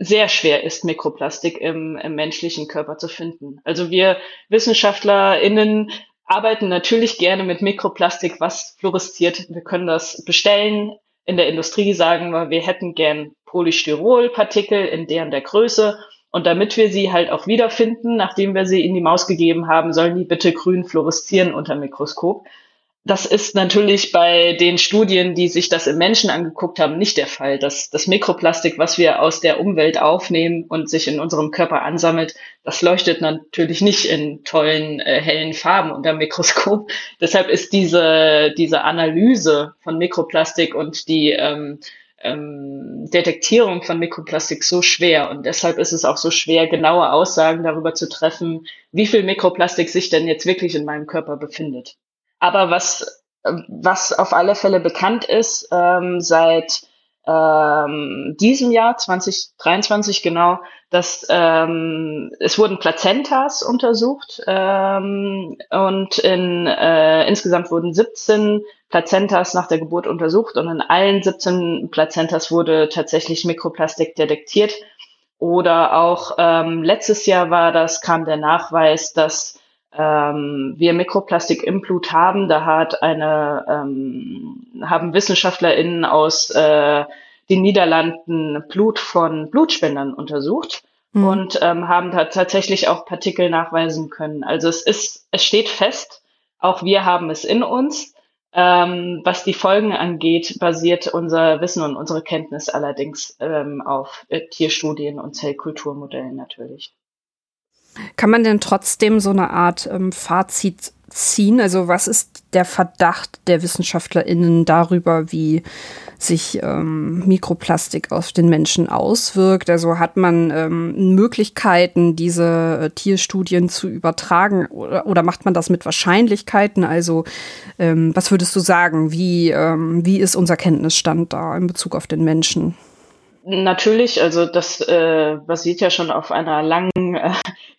Speaker 2: sehr schwer ist, Mikroplastik im, im menschlichen Körper zu finden. Also wir WissenschaftlerInnen arbeiten natürlich gerne mit Mikroplastik, was fluoresziert. Wir können das bestellen. In der Industrie sagen wir, wir hätten gern Polystyrolpartikel in deren der Größe. Und damit wir sie halt auch wiederfinden, nachdem wir sie in die Maus gegeben haben, sollen die bitte grün fluoreszieren unter Mikroskop. Das ist natürlich bei den Studien, die sich das im Menschen angeguckt haben, nicht der Fall. Das, das Mikroplastik, was wir aus der Umwelt aufnehmen und sich in unserem Körper ansammelt, das leuchtet natürlich nicht in tollen, äh, hellen Farben unter Mikroskop. Deshalb ist diese, diese Analyse von Mikroplastik und die ähm, ähm, Detektierung von Mikroplastik so schwer. Und deshalb ist es auch so schwer, genaue Aussagen darüber zu treffen, wie viel Mikroplastik sich denn jetzt wirklich in meinem Körper befindet. Aber was, was auf alle Fälle bekannt ist, ähm, seit ähm, diesem Jahr, 2023 genau, dass ähm, es wurden Plazentas untersucht ähm, und in, äh, insgesamt wurden 17 Plazentas nach der Geburt untersucht und in allen 17 Plazentas wurde tatsächlich Mikroplastik detektiert. Oder auch ähm, letztes Jahr war das, kam der Nachweis, dass ähm, wir Mikroplastik im Blut haben. Da hat eine, ähm, haben WissenschaftlerInnen aus äh, den Niederlanden Blut von Blutspendern untersucht mhm. und ähm, haben da tatsächlich auch Partikel nachweisen können. Also es ist, es steht fest, auch wir haben es in uns. Ähm, was die Folgen angeht, basiert unser Wissen und unsere Kenntnis allerdings ähm, auf äh, Tierstudien und Zellkulturmodellen natürlich.
Speaker 1: Kann man denn trotzdem so eine Art ähm, Fazit ziehen? Also was ist der Verdacht der WissenschaftlerInnen darüber, wie sich ähm, Mikroplastik auf den Menschen auswirkt? Also hat man ähm, Möglichkeiten, diese äh, Tierstudien zu übertragen oder, oder, macht man das mit Wahrscheinlichkeiten? Also ähm, was würdest du sagen? Wie, ähm, wie ist unser Kenntnisstand da in Bezug auf den Menschen?
Speaker 2: Natürlich, also das äh, basiert ja schon auf einer langen äh,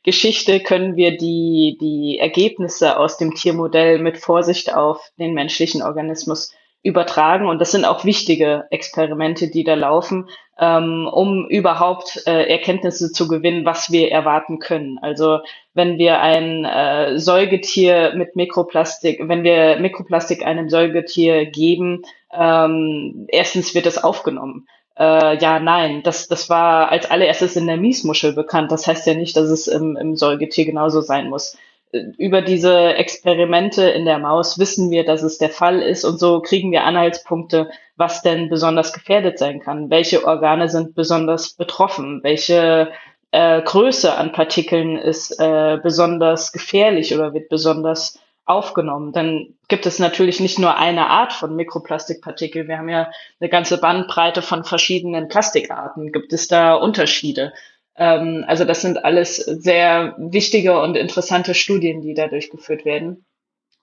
Speaker 2: Geschichte, können wir die, die Ergebnisse aus dem Tiermodell mit Vorsicht auf den menschlichen Organismus übertragen. Und das sind auch wichtige Experimente, die da laufen, ähm, um überhaupt äh, Erkenntnisse zu gewinnen, was wir erwarten können. Also wenn wir ein äh, Säugetier mit Mikroplastik, wenn wir Mikroplastik einem Säugetier geben, ähm, erstens wird es aufgenommen. Äh, ja, nein, das, das war als allererstes in der Miesmuschel bekannt. Das heißt ja nicht, dass es im, im Säugetier genauso sein muss. über diese Experimente in der Maus wissen wir, dass es der Fall ist und so kriegen wir Anhaltspunkte, was denn besonders gefährdet sein kann. Welche Organe sind besonders betroffen? Welche äh, Größe an Partikeln ist äh, besonders gefährlich oder wird besonders aufgenommen. Dann gibt es natürlich nicht nur eine Art von Mikroplastikpartikel. Wir haben ja eine ganze Bandbreite von verschiedenen Plastikarten. Gibt es da Unterschiede? Ähm, also das sind alles sehr wichtige und interessante Studien, die da durchgeführt werden.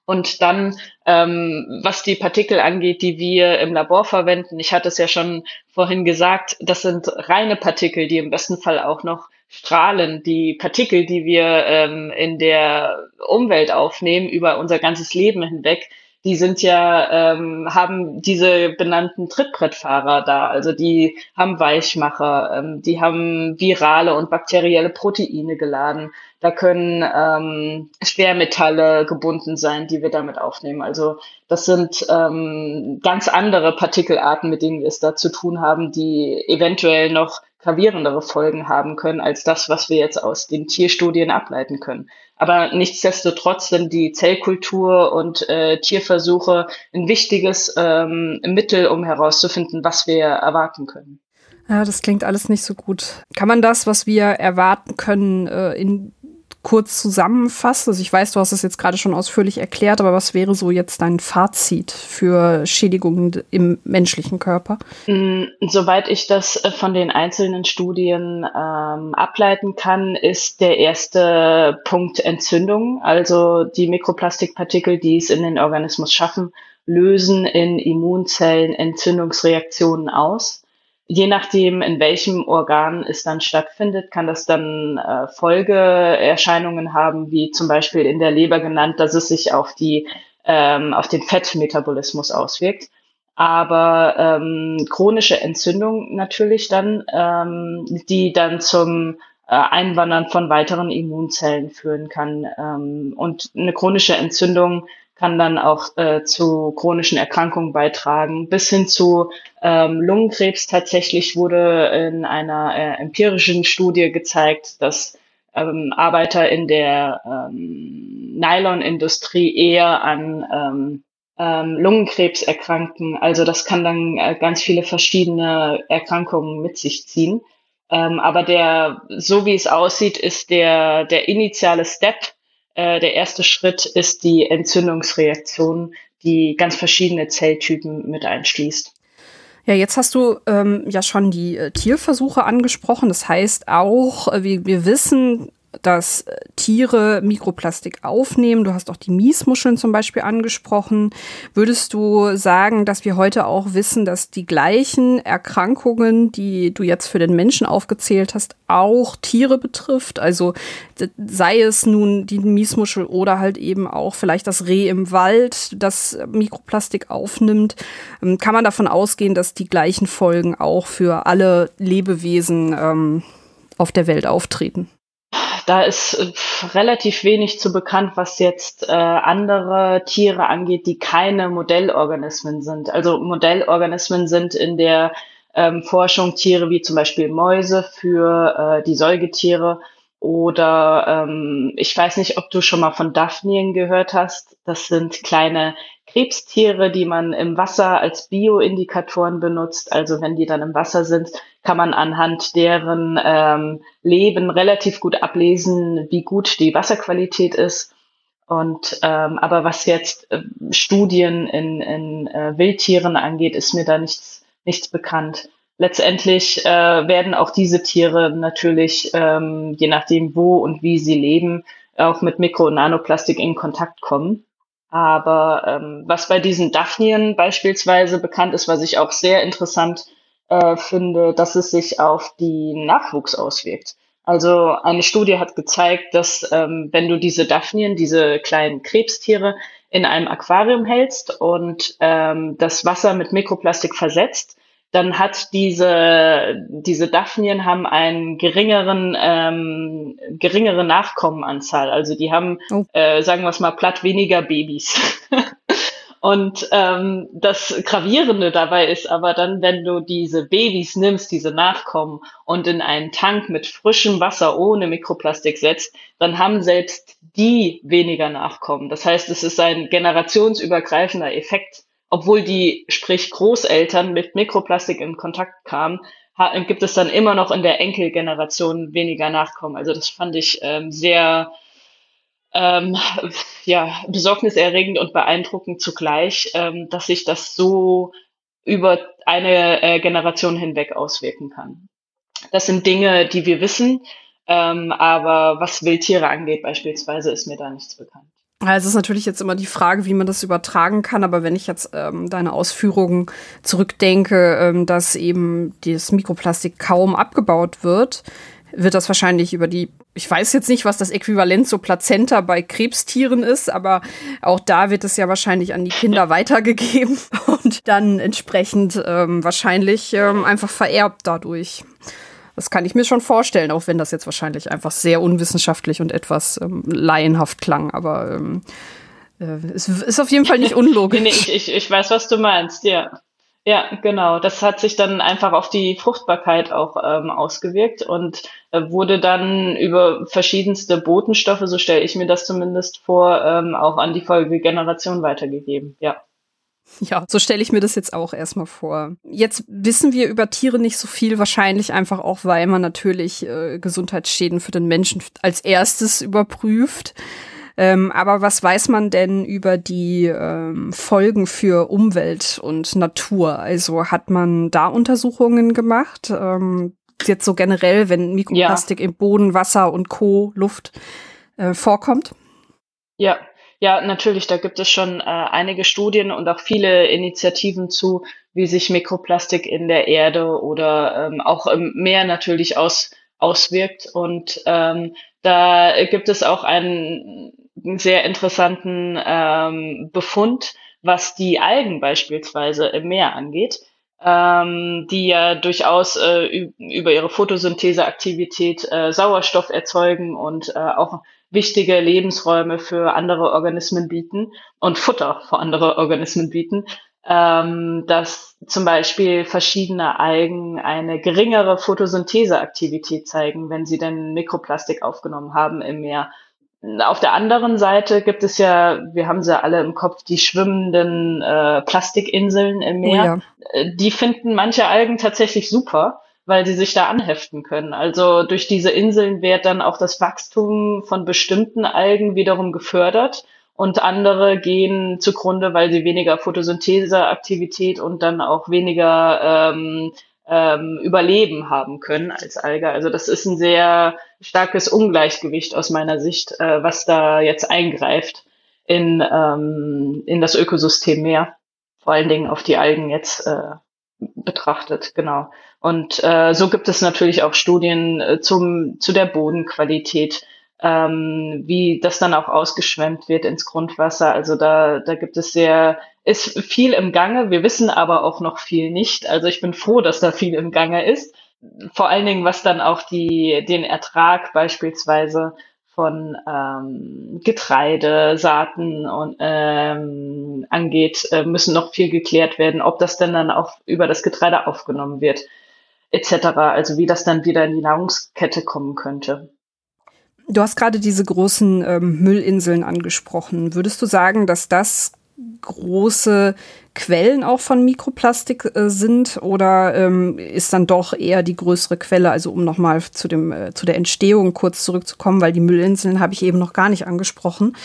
Speaker 2: Und dann, ähm, was die Partikel angeht, die wir im Labor verwenden, ich hatte es ja schon vorhin gesagt, das sind reine Partikel, die im besten Fall auch noch strahlen. Die Partikel, die wir ähm, in der Umwelt aufnehmen, über unser ganzes Leben hinweg, die sind ja, ähm, haben diese benannten Trittbrettfahrer da, also die haben Weichmacher, ähm, die haben virale und bakterielle Proteine geladen. Da können ähm, Schwermetalle gebunden sein, die wir damit aufnehmen. Also das sind ähm, ganz andere Partikelarten, mit denen wir es da zu tun haben, die eventuell noch gravierendere Folgen haben können als das, was wir jetzt aus den Tierstudien ableiten können. Aber nichtsdestotrotz sind die Zellkultur und äh, Tierversuche ein wichtiges ähm, Mittel, um herauszufinden, was wir erwarten können.
Speaker 1: Ja, das klingt alles nicht so gut. Kann man das, was wir erwarten können, äh, in kurz zusammenfasst? Also ich weiß, du hast es jetzt gerade schon ausführlich erklärt, aber was wäre so jetzt dein Fazit für Schädigungen im menschlichen Körper?
Speaker 2: Mm, soweit ich das äh, von den einzelnen Studien ähm, ableiten kann, ist der erste Punkt Entzündung. Also die Mikroplastikpartikel, die es in den Organismus schaffen, lösen in Immunzellen Entzündungsreaktionen aus je nachdem, in welchem Organ es dann stattfindet, kann das dann äh, Folgeerscheinungen haben, wie zum Beispiel in der Leber genannt, dass es sich auf die ähm, auf den Fettmetabolismus auswirkt. Aber ähm, chronische Entzündung natürlich dann, ähm, die dann zum äh, Einwandern von weiteren Immunzellen führen kann. Ähm, und eine chronische Entzündung kann dann auch äh, zu chronischen Erkrankungen beitragen, bis hin zu ähm, Lungenkrebs. Tatsächlich wurde in einer äh, empirischen Studie gezeigt, dass ähm, Arbeiter in der ähm, Nylonindustrie eher an ähm, ähm, Lungenkrebs erkranken. Also das kann dann äh, ganz viele verschiedene Erkrankungen mit sich ziehen. Ähm, aber der, so wie es aussieht, ist der, der initiale Step äh, der erste Schritt ist die Entzündungsreaktion, die ganz verschiedene Zelltypen mit einschließt.
Speaker 1: Ja, jetzt hast du ähm, ja schon die äh, Tierversuche angesprochen. Das heißt auch, äh, wir, wir wissen, dass äh, Tiere Mikroplastik aufnehmen. Du hast auch die Miesmuscheln zum Beispiel angesprochen. Würdest du sagen, dass wir heute auch wissen, dass die gleichen Erkrankungen, die du jetzt für den Menschen aufgezählt hast, auch Tiere betrifft? Also sei es nun die Miesmuschel oder halt eben auch vielleicht das Reh im Wald, das Mikroplastik aufnimmt. Ähm, kann man davon ausgehen, dass die gleichen Folgen auch für alle Lebewesen ähm, auf der Welt auftreten?
Speaker 2: Da ist äh, relativ wenig zu bekannt, was jetzt äh, andere Tiere angeht, die keine Modellorganismen sind. Also Modellorganismen sind in der ähm, Forschung Tiere wie zum Beispiel Mäuse für äh, die Säugetiere oder ähm, ich weiß nicht, ob du schon mal von Daphnien gehört hast. Das sind kleine Krebstiere, die man im Wasser als Bioindikatoren benutzt. Also wenn die dann im Wasser sind, kann man anhand deren ähm, Leben relativ gut ablesen, wie gut die Wasserqualität ist. Und ähm, aber was jetzt äh, Studien in, in äh, Wildtieren angeht, ist mir da nichts, nichts bekannt. Letztendlich äh, werden auch diese Tiere natürlich, ähm, je nachdem wo und wie sie leben, auch mit Mikro- und Nanoplastik in Kontakt kommen. Aber ähm, was bei diesen Daphnien beispielsweise bekannt ist, was ich auch sehr interessant äh, finde, dass es sich auf den Nachwuchs auswirkt. Also eine Studie hat gezeigt, dass ähm, wenn du diese Daphnien, diese kleinen Krebstiere, in einem Aquarium hältst und ähm, das Wasser mit Mikroplastik versetzt, dann hat diese, diese Daphnien haben einen geringeren, ähm, geringere Nachkommenanzahl. Also die haben, oh. äh, sagen wir es mal platt, weniger Babys. Und ähm, das Gravierende dabei ist aber dann, wenn du diese Babys nimmst, diese Nachkommen und in einen Tank mit frischem Wasser ohne Mikroplastik setzt, dann haben selbst die weniger Nachkommen. Das heißt, es ist ein generationsübergreifender Effekt. Obwohl die, sprich Großeltern mit Mikroplastik in Kontakt kamen, gibt es dann immer noch in der Enkelgeneration weniger Nachkommen. Also das fand ich ähm, sehr ähm, ja, besorgniserregend und beeindruckend zugleich, ähm, dass sich das so über eine äh, Generation hinweg auswirken kann. Das sind Dinge, die wir wissen, ähm, aber was Wildtiere angeht beispielsweise, ist mir da nichts bekannt.
Speaker 1: Also es ist natürlich jetzt immer die Frage, wie man das übertragen kann, aber wenn ich jetzt ähm, deine Ausführungen zurückdenke, ähm, dass eben das Mikroplastik kaum abgebaut wird, wird das wahrscheinlich über die, ich weiß jetzt nicht, was das Äquivalent zur Plazenta bei Krebstieren ist, aber auch da wird es ja wahrscheinlich an die Kinder weitergegeben und dann entsprechend ähm, wahrscheinlich ähm, einfach vererbt dadurch. Das kann ich mir schon vorstellen, auch wenn das jetzt wahrscheinlich einfach sehr unwissenschaftlich und etwas ähm, laienhaft klang. Aber ähm, äh, es ist auf jeden Fall nicht unlogisch.
Speaker 2: nee, nee, ich, ich, weiß, was du meinst, ja. Ja, genau. Das hat sich dann einfach auf die Fruchtbarkeit auch ähm, ausgewirkt und äh, wurde dann über verschiedenste Botenstoffe, so stelle ich mir das zumindest vor, ähm, auch an die Folgegeneration weitergegeben. Ja.
Speaker 1: Ja, so stelle ich mir das jetzt auch erstmal vor. Jetzt wissen wir über Tiere nicht so viel, wahrscheinlich einfach auch, weil man natürlich äh, Gesundheitsschäden für den Menschen als erstes überprüft. Ähm, aber was weiß man denn über die ähm, Folgen für Umwelt und Natur? Also hat man da Untersuchungen gemacht? Ähm, jetzt so generell, wenn Mikroplastik ja. im Boden, Wasser und Co. Luft äh, vorkommt?
Speaker 2: Ja, ja, natürlich, da gibt es schon äh, einige Studien und auch viele Initiativen zu, wie sich Mikroplastik in der Erde oder ähm, auch im Meer natürlich aus, auswirkt. Und ähm, da gibt es auch einen sehr interessanten ähm, Befund, was die Algen beispielsweise im Meer angeht, ähm, die ja durchaus äh, über ihre Photosyntheseaktivität äh, Sauerstoff erzeugen und äh, auch wichtige Lebensräume für andere Organismen bieten und Futter für andere Organismen bieten, ähm, dass zum Beispiel verschiedene Algen eine geringere Photosyntheseaktivität zeigen, wenn sie denn Mikroplastik aufgenommen haben im Meer. Auf der anderen Seite gibt es ja, wir haben sie alle im Kopf, die schwimmenden äh, Plastikinseln im Meer. Oh ja. Äh, die finden manche Algen tatsächlich super weil sie sich da anheften können. Also durch diese Inseln wird dann auch das Wachstum von bestimmten Algen wiederum gefördert und andere gehen zugrunde, weil sie weniger Photosyntheseaktivität und dann auch weniger ähm, ähm, Überleben haben können als Alge. Also das ist ein sehr starkes Ungleichgewicht aus meiner Sicht, äh, was da jetzt eingreift in, ähm, in das Ökosystem mehr. Vor allen Dingen auf die Algen jetzt äh, betrachtet, genau. Und äh, so gibt es natürlich auch Studien äh, zum, zu der Bodenqualität, ähm, wie das dann auch ausgeschwemmt wird ins Grundwasser. Also da, da gibt es sehr, ist viel im Gange. Wir wissen aber auch noch viel nicht. Also ich bin froh, dass da viel im Gange ist. Vor allen Dingen, was dann auch die, den Ertrag beispielsweise von ähm, Getreide, Saaten und ähm, angeht, äh, müssen noch viel geklärt werden, ob das denn dann auch über das Getreide aufgenommen wird, etc. Also wie das dann wieder in die Nahrungskette kommen könnte.
Speaker 1: Du hast gerade diese großen ähm, Müllinseln angesprochen. Würdest du sagen, dass das große Quellen auch von Mikroplastik äh, sind oder ähm, ist dann doch eher die größere Quelle, also um nochmal zu äh, zu der Entstehung kurz zurückzukommen, weil die Müllinseln habe ich eben noch gar nicht angesprochen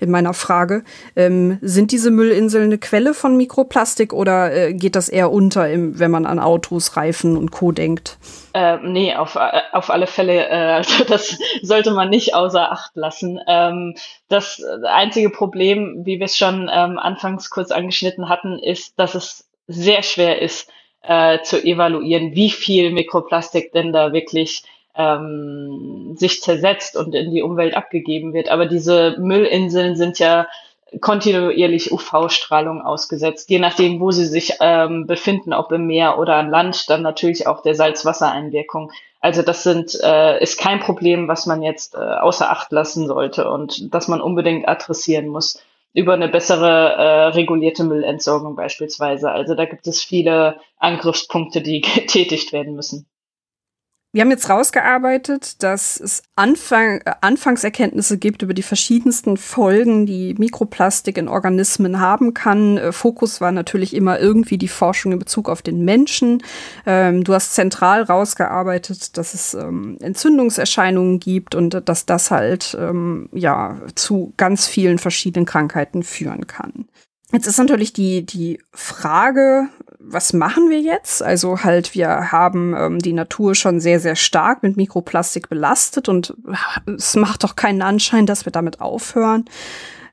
Speaker 1: in meiner Frage. Ähm, sind diese Müllinseln eine Quelle von Mikroplastik oder äh, geht das eher unter, im, wenn man an Autos, Reifen und Co. denkt?
Speaker 2: Äh, nee, auf, äh, auf alle Fälle, äh, das sollte man nicht außer Acht lassen. Ähm, das einzige Problem, wie wir es schon ähm, anfangs kurz angeschnitten hatten, ist, dass es sehr schwer ist äh, zu evaluieren, wie viel Mikroplastik denn da wirklich ähm, sich zersetzt und in die Umwelt abgegeben wird. Aber diese Müllinseln sind ja kontinuierlich UV-Strahlung ausgesetzt, je nachdem, wo sie sich ähm, befinden, ob im Meer oder an Land, dann natürlich auch der Salzwassereinwirkung. Also das sind äh, ist kein Problem, was man jetzt äh, außer Acht lassen sollte und das man unbedingt adressieren muss. Über eine bessere äh, regulierte Müllentsorgung beispielsweise. Also da gibt es viele Angriffspunkte, die getätigt werden müssen.
Speaker 1: Wir haben jetzt rausgearbeitet, dass es Anfang, äh, Anfangserkenntnisse gibt über die verschiedensten Folgen, die Mikroplastik in Organismen haben kann. Äh, Fokus war natürlich immer irgendwie die Forschung in Bezug auf den Menschen. Ähm, du hast zentral rausgearbeitet, dass es ähm, Entzündungserscheinungen gibt und dass das halt ähm, ja zu ganz vielen verschiedenen Krankheiten führen kann. Jetzt ist natürlich die, die Frage, was machen wir jetzt? Also halt, wir haben ähm, die Natur schon sehr, sehr stark mit Mikroplastik belastet und es macht doch keinen Anschein, dass wir damit aufhören.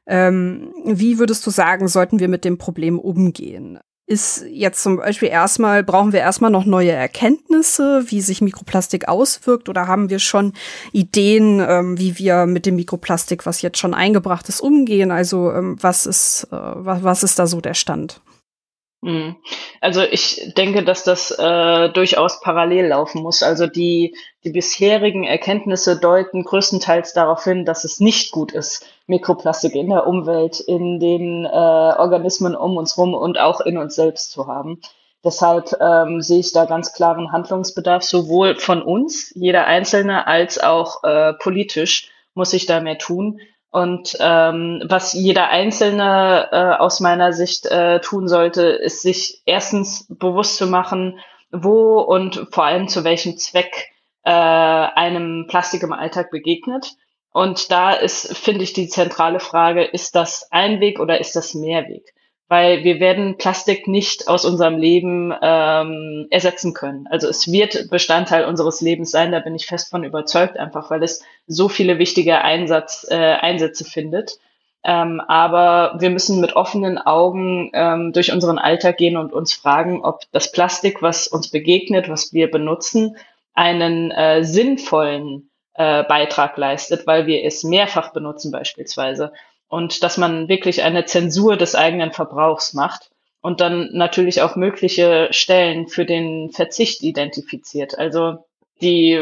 Speaker 1: Ähm, wie würdest du sagen, sollten wir mit dem Problem umgehen? Ist jetzt zum Beispiel erstmal, brauchen wir erstmal noch neue Erkenntnisse, wie sich Mikroplastik auswirkt, oder haben wir schon Ideen, ähm, wie wir mit dem Mikroplastik, was jetzt schon eingebracht ist, umgehen? Also ähm, was ist, äh, was, was ist da so der Stand?
Speaker 2: Mhm. Also ich denke, dass das äh, durchaus parallel laufen muss. Also die, die bisherigen Erkenntnisse deuten größtenteils darauf hin, dass es nicht gut ist, Mikroplastik in der Umwelt, in den äh, Organismen um uns herum und auch in uns selbst zu haben. Deshalb ähm, sehe ich da ganz klaren Handlungsbedarf, sowohl von uns, jeder Einzelne, als auch äh, politisch muss ich da mehr tun. Und ähm, was jeder Einzelne äh, aus meiner Sicht äh, tun sollte, ist sich erstens bewusst zu machen, wo und vor allem zu welchem Zweck äh, einem Plastik im Alltag begegnet. Und da ist, finde ich, die zentrale Frage, ist das Einweg oder ist das Mehrweg? Weil wir werden Plastik nicht aus unserem Leben ähm, ersetzen können. Also es wird Bestandteil unseres Lebens sein, da bin ich fest von überzeugt, einfach weil es so viele wichtige Einsatz, äh, Einsätze findet. Ähm, aber wir müssen mit offenen Augen ähm, durch unseren Alltag gehen und uns fragen, ob das Plastik, was uns begegnet, was wir benutzen, einen äh, sinnvollen äh, Beitrag leistet, weil wir es mehrfach benutzen beispielsweise und dass man wirklich eine Zensur des eigenen Verbrauchs macht und dann natürlich auch mögliche Stellen für den Verzicht identifiziert. Also die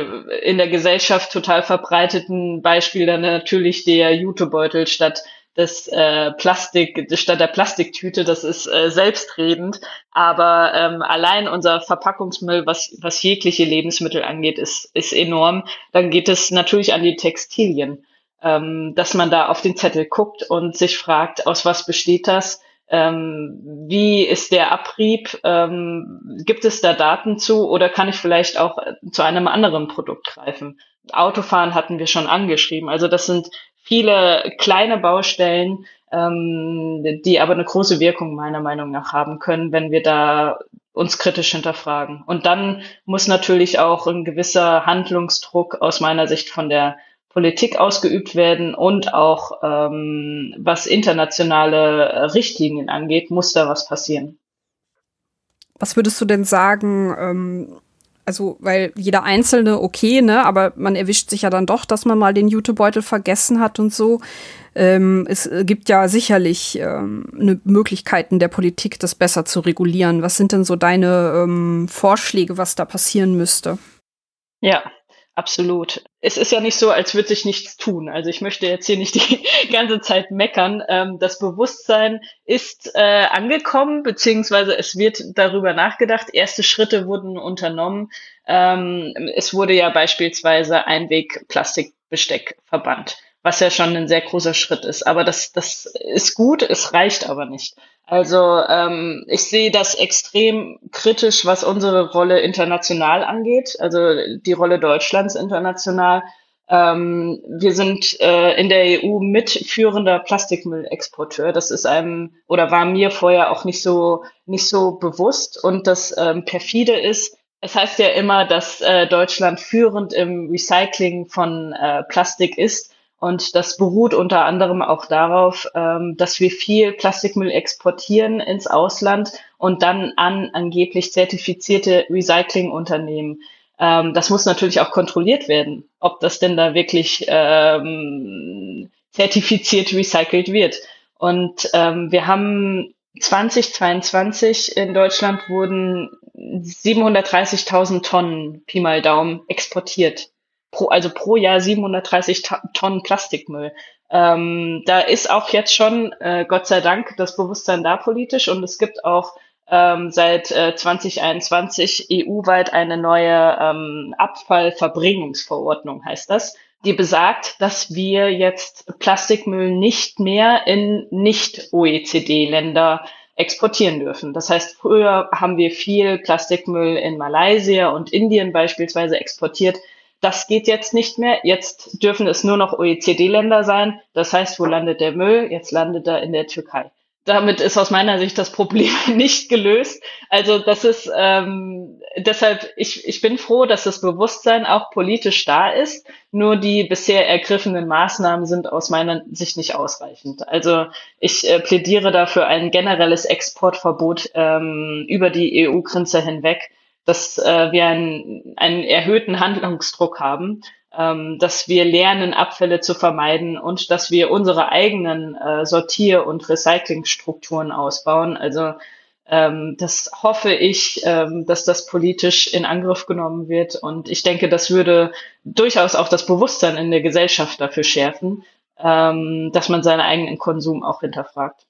Speaker 2: in der Gesellschaft total verbreiteten Beispiele natürlich der Jutebeutel statt des äh, Plastik, statt der Plastiktüte, das ist äh, selbstredend. Aber ähm, allein unser Verpackungsmüll, was, was jegliche Lebensmittel angeht, ist, ist enorm. Dann geht es natürlich an die Textilien ähm, dass man da auf den Zettel guckt und sich fragt, aus was besteht das? Ähm, wie ist der Abrieb? Ähm, gibt es da Daten zu oder kann ich vielleicht auch äh, zu einem anderen Produkt greifen? Autofahren hatten wir schon angeschrieben. Also das sind viele kleine Baustellen, ähm, die aber eine große Wirkung meiner Meinung nach haben können, wenn wir da uns kritisch hinterfragen. Und dann muss natürlich auch ein gewisser Handlungsdruck aus meiner Sicht von der Politik ausgeübt werden und auch ähm, was internationale Richtlinien angeht, muss da was passieren.
Speaker 1: Was würdest du denn sagen? Ähm, also, weil jeder Einzelne okay, ne, aber man erwischt sich ja dann doch, dass man mal den Jutebeutel vergessen hat und so. Ähm, es gibt ja sicherlich ähm, ne Möglichkeiten der Politik, das besser zu regulieren. Was sind denn so deine ähm, Vorschläge, was da passieren müsste?
Speaker 2: Ja, Absolut. Es ist ja nicht so, als würde sich nichts tun. Also ich möchte jetzt hier nicht die ganze Zeit meckern. Ähm, das Bewusstsein ist äh, angekommen, beziehungsweise es wird darüber nachgedacht. Erste Schritte wurden unternommen. Ähm, es wurde ja beispielsweise Einweg-Plastikbesteck verbannt, was ja schon ein sehr großer Schritt ist. Aber das, das ist gut, es reicht aber nicht. Also ähm, ich sehe das extrem kritisch, was unsere Rolle international angeht, also die Rolle Deutschlands international. Ähm, wir sind äh, in der EU mitführender Plastikmüllexporteur. Das ist einem oder war mir vorher auch nicht so nicht so bewusst. Und das ähm, perfide ist, es heißt ja immer, dass äh, Deutschland führend im Recycling von äh, Plastik ist. Und das beruht unter anderem auch darauf, ähm, dass wir viel Plastikmüll exportieren ins Ausland und dann an angeblich zertifizierte Recyclingunternehmen. Ähm, das muss natürlich auch kontrolliert werden, ob das denn da wirklich ähm, zertifiziert recycelt wird. Und wir haben 2022 in Deutschland wurden 730.000 Tonnen Pi mal Daumen exportiert pro, also pro Jahr 730 Tonnen Plastikmüll. Ähm, da ist auch jetzt schon, äh, Gott sei Dank, das Bewusstsein da politisch und es gibt auch ähm, seit äh, 2021 EU-weit eine neue ähm, Abfallverbringungsverordnung, heißt das, die besagt, dass wir jetzt Plastikmüll nicht mehr in Nicht-OECD-Länder exportieren dürfen. Das heißt, früher haben wir viel Plastikmüll in Malaysia und Indien beispielsweise exportiert. Das geht jetzt nicht mehr. Jetzt dürfen es nur noch OECD-Länder sein. Das heißt, wo landet der Müll? Jetzt landet er in der Türkei damit ist aus meiner Sicht das Problem nicht gelöst. Also das ist ähm, deshalb, ich, ich bin froh, dass das Bewusstsein auch politisch da ist. Nur die bisher ergriffenen Maßnahmen sind aus meiner Sicht nicht ausreichend. Also ich äh, plädiere dafür ein generelles Exportverbot ähm, über die EU-Grenze hinweg, dass äh, wir einen, einen erhöhten Handlungsdruck haben ähm, dass wir lernen, Abfälle zu vermeiden und dass wir unsere eigenen äh, Sortier- und Recyclingstrukturen ausbauen. Also ähm, das hoffe ich, ähm, dass das politisch in Angriff genommen wird. Und ich denke, das würde durchaus auch das Bewusstsein in der Gesellschaft dafür schärfen, ähm, dass man seinen eigenen Konsum auch hinterfragt.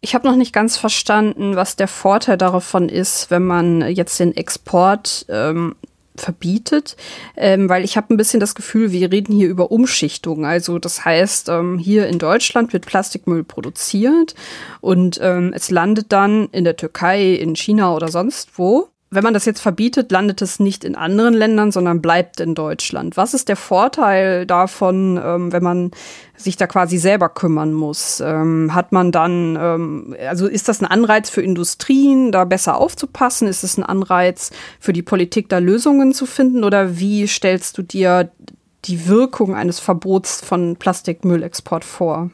Speaker 1: Ich habe noch nicht ganz verstanden, was der Vorteil davon ist, wenn man jetzt den Export ähm, verbietet, ähm, weil ich habe ein bisschen das Gefühl, wir reden hier über Umschichtung. Also das heißt, ähm, hier in Deutschland wird Plastikmüll produziert und ähm, es landet dann in der Türkei, in China oder sonst wo wenn man das jetzt verbietet, landet es nicht in anderen Ländern, sondern bleibt in Deutschland. Was ist der Vorteil davon, ähm, wenn man sich da quasi selber kümmern muss? Ähm, hat man dann, ähm, also ist das ein Anreiz für Industrien, da besser aufzupassen? Ist es ein Anreiz für die Politik, da Lösungen zu finden? Oder wie stellst du dir die Wirkung eines Verbots von Plastikmüllexport vor?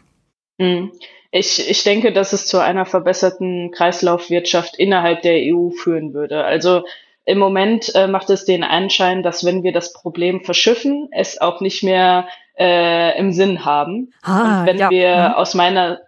Speaker 2: Mhm. Ich, ich denke, dass es zu einer verbesserten Kreislaufwirtschaft innerhalb der EU führen würde. Also im Moment äh, macht es den Anschein, dass wenn wir das Problem verschiffen, es auch nicht mehr äh, im Sinn haben. Ah, Und wenn ja. wir mhm. aus meiner,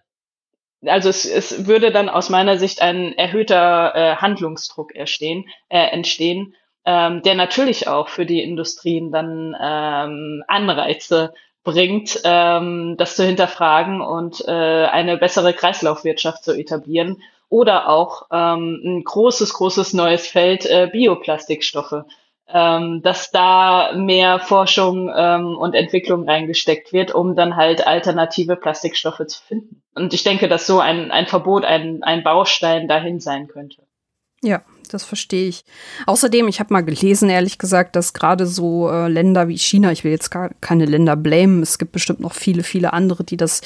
Speaker 2: also es, es würde dann aus meiner Sicht ein erhöhter äh, Handlungsdruck erstehen, äh, entstehen, ähm, der natürlich auch für die Industrien dann ähm, Anreize bringt, ähm, das zu hinterfragen und äh, eine bessere Kreislaufwirtschaft zu etablieren oder auch ähm, ein großes, großes neues Feld äh, Bioplastikstoffe, ähm, dass da mehr Forschung ähm, und Entwicklung reingesteckt wird, um dann halt alternative Plastikstoffe zu finden. Und ich denke, dass so ein, ein Verbot ein, ein Baustein dahin sein könnte.
Speaker 1: Ja, das verstehe ich. Außerdem, ich habe mal gelesen, ehrlich gesagt, dass gerade so äh, Länder wie China, ich will jetzt gar keine Länder blamen, es gibt bestimmt noch viele, viele andere, die das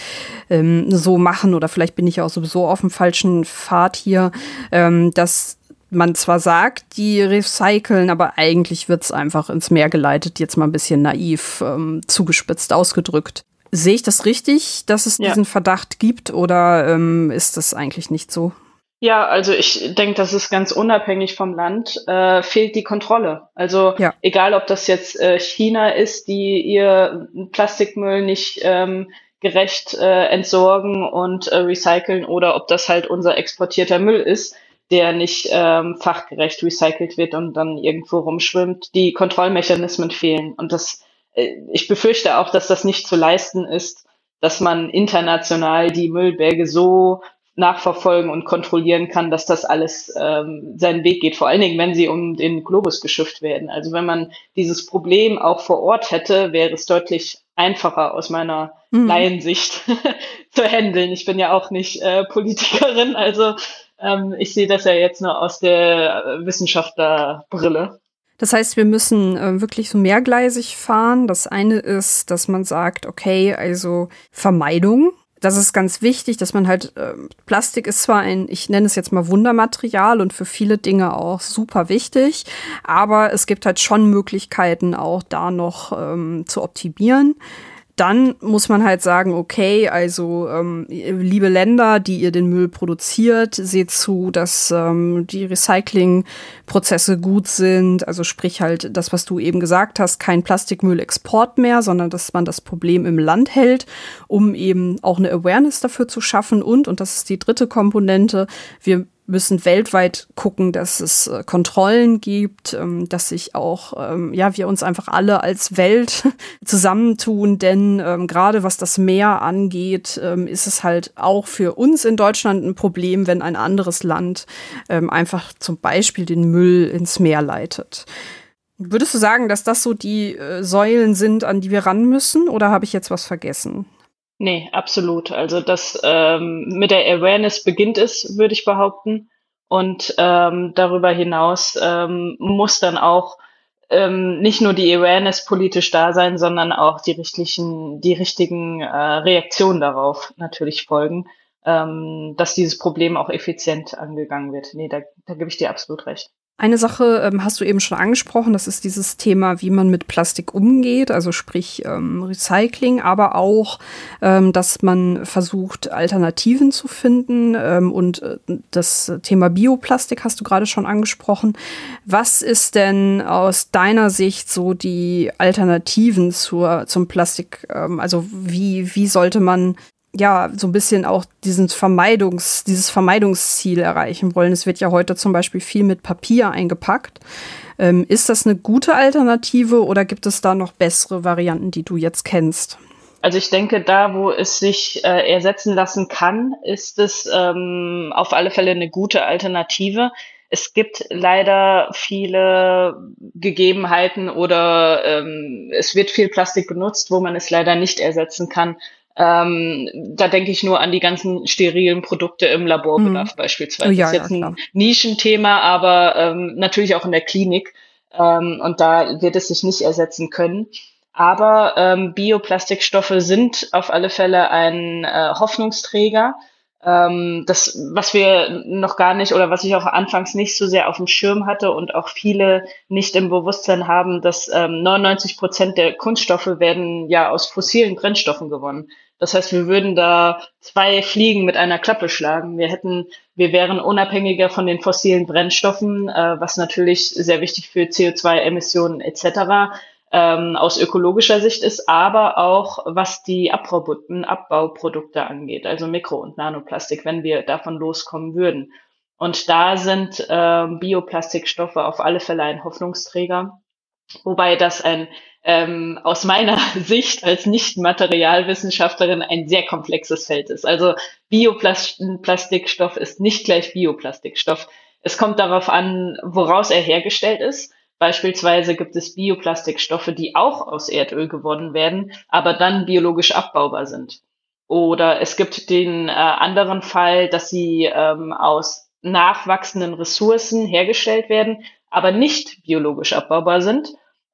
Speaker 1: ähm, so machen oder vielleicht bin ich ja auch sowieso auf dem falschen Pfad hier, ähm, dass man zwar sagt, die recyceln, aber eigentlich wird es einfach ins Meer geleitet, jetzt mal ein bisschen naiv ähm, zugespitzt ausgedrückt. Sehe ich das richtig, dass es ja. diesen Verdacht gibt oder ähm, ist das eigentlich nicht so?
Speaker 2: Ja, also ich denke, das ist ganz unabhängig vom Land, äh, fehlt die Kontrolle. Also ja. egal, ob das jetzt äh, China ist, die ihr Plastikmüll nicht ähm, gerecht äh, entsorgen und äh, recyceln, oder ob das halt unser exportierter Müll ist, der nicht ähm, fachgerecht recycelt wird und dann irgendwo rumschwimmt. Die Kontrollmechanismen fehlen. Und das, äh, ich befürchte auch, dass das nicht zu leisten ist, dass man international die Müllberge so nachverfolgen und kontrollieren kann, dass das alles ähm, seinen Weg geht. Vor allen Dingen, wenn sie um den Globus geschifft werden. Also wenn man dieses Problem auch vor Ort hätte, wäre es deutlich einfacher aus meiner mhm. Laiensicht zu handeln. Ich bin ja auch nicht äh, Politikerin, also ähm, ich sehe das ja jetzt nur aus der Wissenschaftlerbrille.
Speaker 1: Das heißt, wir müssen äh, wirklich so mehrgleisig fahren. Das eine ist, dass man sagt, okay, also Vermeidung, das ist ganz wichtig, dass man halt, äh, Plastik ist zwar ein, ich nenne es jetzt mal Wundermaterial und für viele Dinge auch super wichtig, aber es gibt halt schon Möglichkeiten auch da noch ähm, zu optimieren dann muss man halt sagen, okay, also ähm, liebe Länder, die ihr den Müll produziert, seht zu, dass ähm, die Recyclingprozesse gut sind. Also sprich halt das, was du eben gesagt hast, kein Plastikmüllexport mehr, sondern dass man das Problem im Land hält, um eben auch eine Awareness dafür zu schaffen. Und, und das ist die dritte Komponente, wir müssen weltweit gucken, dass es äh, Kontrollen gibt, ähm, dass sich auch, ähm, ja, wir uns einfach alle als Welt zusammentun, denn ähm, gerade was das Meer angeht, ähm, ist es halt auch für uns in Deutschland ein Problem, wenn ein anderes Land ähm, einfach zum Beispiel den Müll ins Meer leitet. Würdest du sagen, dass das so die äh, Säulen sind, an die wir ran müssen, oder habe ich jetzt was vergessen?
Speaker 2: Nee, absolut. Also das ähm, mit der Awareness beginnt es, würde ich behaupten. Und ähm, darüber hinaus ähm, muss dann auch ähm, nicht nur die Awareness politisch da sein, sondern auch die richtigen, die richtigen äh, Reaktionen darauf natürlich folgen, ähm, dass dieses Problem auch effizient angegangen wird. Nee, da, da gebe ich dir absolut recht.
Speaker 1: Eine Sache ähm, hast du eben schon angesprochen, das ist dieses Thema, wie man mit Plastik umgeht, also sprich ähm, Recycling, aber auch, ähm, dass man versucht, Alternativen zu finden. Ähm, und äh, das Thema Bioplastik hast du gerade schon angesprochen. Was ist denn aus deiner Sicht so die Alternativen zur, zum Plastik? Ähm, also wie, wie sollte man ja, so ein bisschen auch diesen Vermeidungs, dieses Vermeidungsziel erreichen wollen. Es wird ja heute zum Beispiel viel mit Papier eingepackt. Ähm, ist das eine gute Alternative oder gibt es da noch bessere Varianten, die du jetzt kennst?
Speaker 2: Also ich denke, da, wo es sich äh, ersetzen lassen kann, ist es ähm, auf alle Fälle eine gute Alternative. Es gibt leider viele Gegebenheiten oder ähm, es wird viel Plastik benutzt, wo man es leider nicht ersetzen kann ähm, da denke ich nur an die ganzen sterilen Produkte im Laborbedarf mhm. beispielsweise. Oh, ja, das ist jetzt ja, ein Nischenthema, aber ähm, natürlich auch in der Klinik. Ähm, und da wird es sich nicht ersetzen können. Aber ähm, Bioplastikstoffe sind auf alle Fälle ein äh, Hoffnungsträger. Ähm, das, was wir noch gar nicht oder was ich auch anfangs nicht so sehr auf dem Schirm hatte und auch viele nicht im Bewusstsein haben, dass ähm, 99 Prozent der Kunststoffe werden ja aus fossilen Brennstoffen gewonnen. Das heißt, wir würden da zwei Fliegen mit einer Klappe schlagen. Wir hätten, wir wären unabhängiger von den fossilen Brennstoffen, äh, was natürlich sehr wichtig für CO2-Emissionen etc. Ähm, aus ökologischer Sicht ist, aber auch was die Abbauprodukte angeht, also Mikro- und Nanoplastik, wenn wir davon loskommen würden. Und da sind äh, Bioplastikstoffe auf alle Fälle ein Hoffnungsträger, wobei das ein ähm, aus meiner Sicht als Nicht-Materialwissenschaftlerin ein sehr komplexes Feld ist. Also Bioplastikstoff ist nicht gleich Bioplastikstoff. Es kommt darauf an, woraus er hergestellt ist. Beispielsweise gibt es Bioplastikstoffe, die auch aus Erdöl gewonnen werden, aber dann biologisch abbaubar sind. Oder es gibt den äh, anderen Fall, dass sie ähm, aus nachwachsenden Ressourcen hergestellt werden, aber nicht biologisch abbaubar sind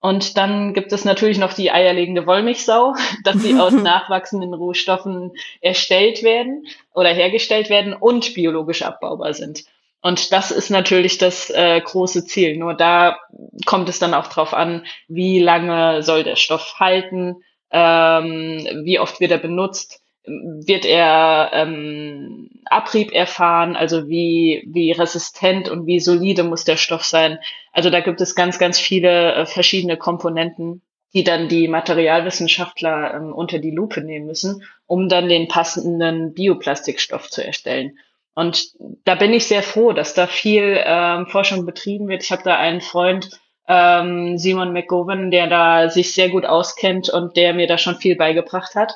Speaker 2: und dann gibt es natürlich noch die eierlegende Wollmilchsau, dass sie aus nachwachsenden Rohstoffen erstellt werden oder hergestellt werden und biologisch abbaubar sind. Und das ist natürlich das äh, große Ziel. Nur da kommt es dann auch drauf an, wie lange soll der Stoff halten, ähm, wie oft wird er benutzt, wird er ähm, Abrieb erfahren, also wie, wie resistent und wie solide muss der Stoff sein. Also da gibt es ganz, ganz viele äh, verschiedene Komponenten, die dann die Materialwissenschaftler ähm, unter die Lupe nehmen müssen, um dann den passenden Bioplastikstoff zu erstellen. Und da bin ich sehr froh, dass da viel ähm, Forschung betrieben wird. Ich habe da einen Freund, ähm, Simon McGowan, der da sich sehr gut auskennt und der mir da schon viel beigebracht hat.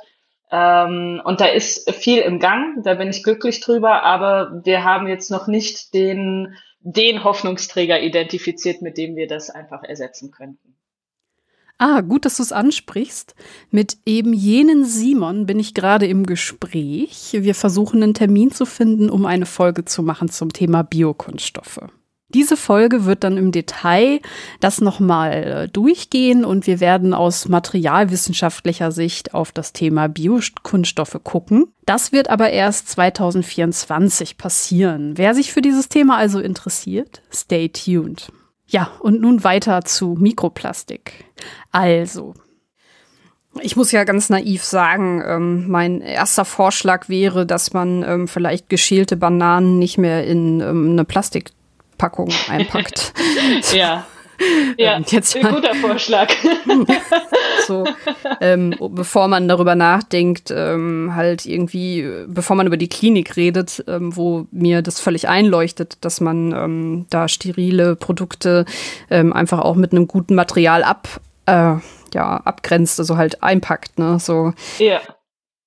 Speaker 2: Ähm, und da ist viel im Gang, da bin ich glücklich drüber, aber wir haben jetzt noch nicht den, den Hoffnungsträger identifiziert, mit dem wir das einfach ersetzen könnten.
Speaker 1: Ah, gut, dass du es ansprichst. Mit eben jenen Simon bin ich gerade im Gespräch. Wir versuchen einen Termin zu finden, um eine Folge zu machen zum Thema Biokunststoffe. Diese Folge wird dann im Detail das nochmal äh, durchgehen und wir werden aus materialwissenschaftlicher Sicht auf das Thema Biokunststoffe gucken. Das wird aber erst 2024 passieren. Wer sich für dieses Thema also interessiert, stay tuned. Ja, und nun weiter zu Mikroplastik. Also, ich muss ja ganz naiv sagen, ähm, mein erster Vorschlag wäre, dass man ähm, vielleicht geschälte Bananen nicht mehr in ähm, eine Plastik Packung einpackt.
Speaker 2: ja. Ja, ähm, jetzt ein guter Vorschlag.
Speaker 1: so, ähm, bevor man darüber nachdenkt, ähm, halt irgendwie, bevor man über die Klinik redet, ähm, wo mir das völlig einleuchtet, dass man ähm, da sterile Produkte ähm, einfach auch mit einem guten Material ab, äh, ja, abgrenzt, also halt einpackt, ne, so.
Speaker 2: Ja,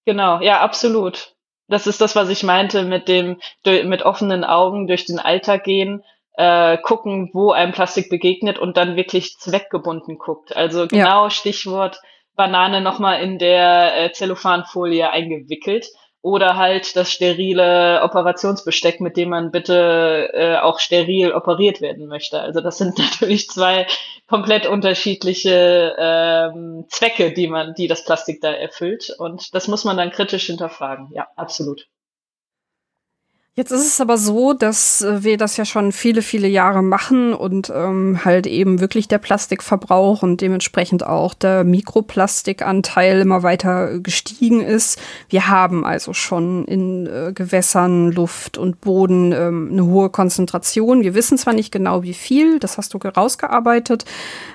Speaker 2: genau, ja, absolut. Das ist das, was ich meinte mit dem, mit offenen Augen durch den Alltag gehen äh, gucken, wo einem Plastik begegnet und dann wirklich zweckgebunden guckt. Also genau ja. Stichwort Banane nochmal in der äh, Zellophanfolie eingewickelt oder halt das sterile Operationsbesteck, mit dem man bitte äh, auch steril operiert werden möchte. Also das sind natürlich zwei komplett unterschiedliche ähm, Zwecke, die man, die das Plastik da erfüllt. Und das muss man dann kritisch hinterfragen. Ja, absolut.
Speaker 1: Jetzt ist es aber so, dass äh, wir das ja schon viele, viele Jahre machen und ähm, halt eben wirklich der Plastikverbrauch und dementsprechend auch der Mikroplastikanteil immer weiter gestiegen ist. Wir haben also schon in äh, Gewässern, Luft und Boden ähm, eine hohe Konzentration. Wir wissen zwar nicht genau wie viel, das hast du rausgearbeitet,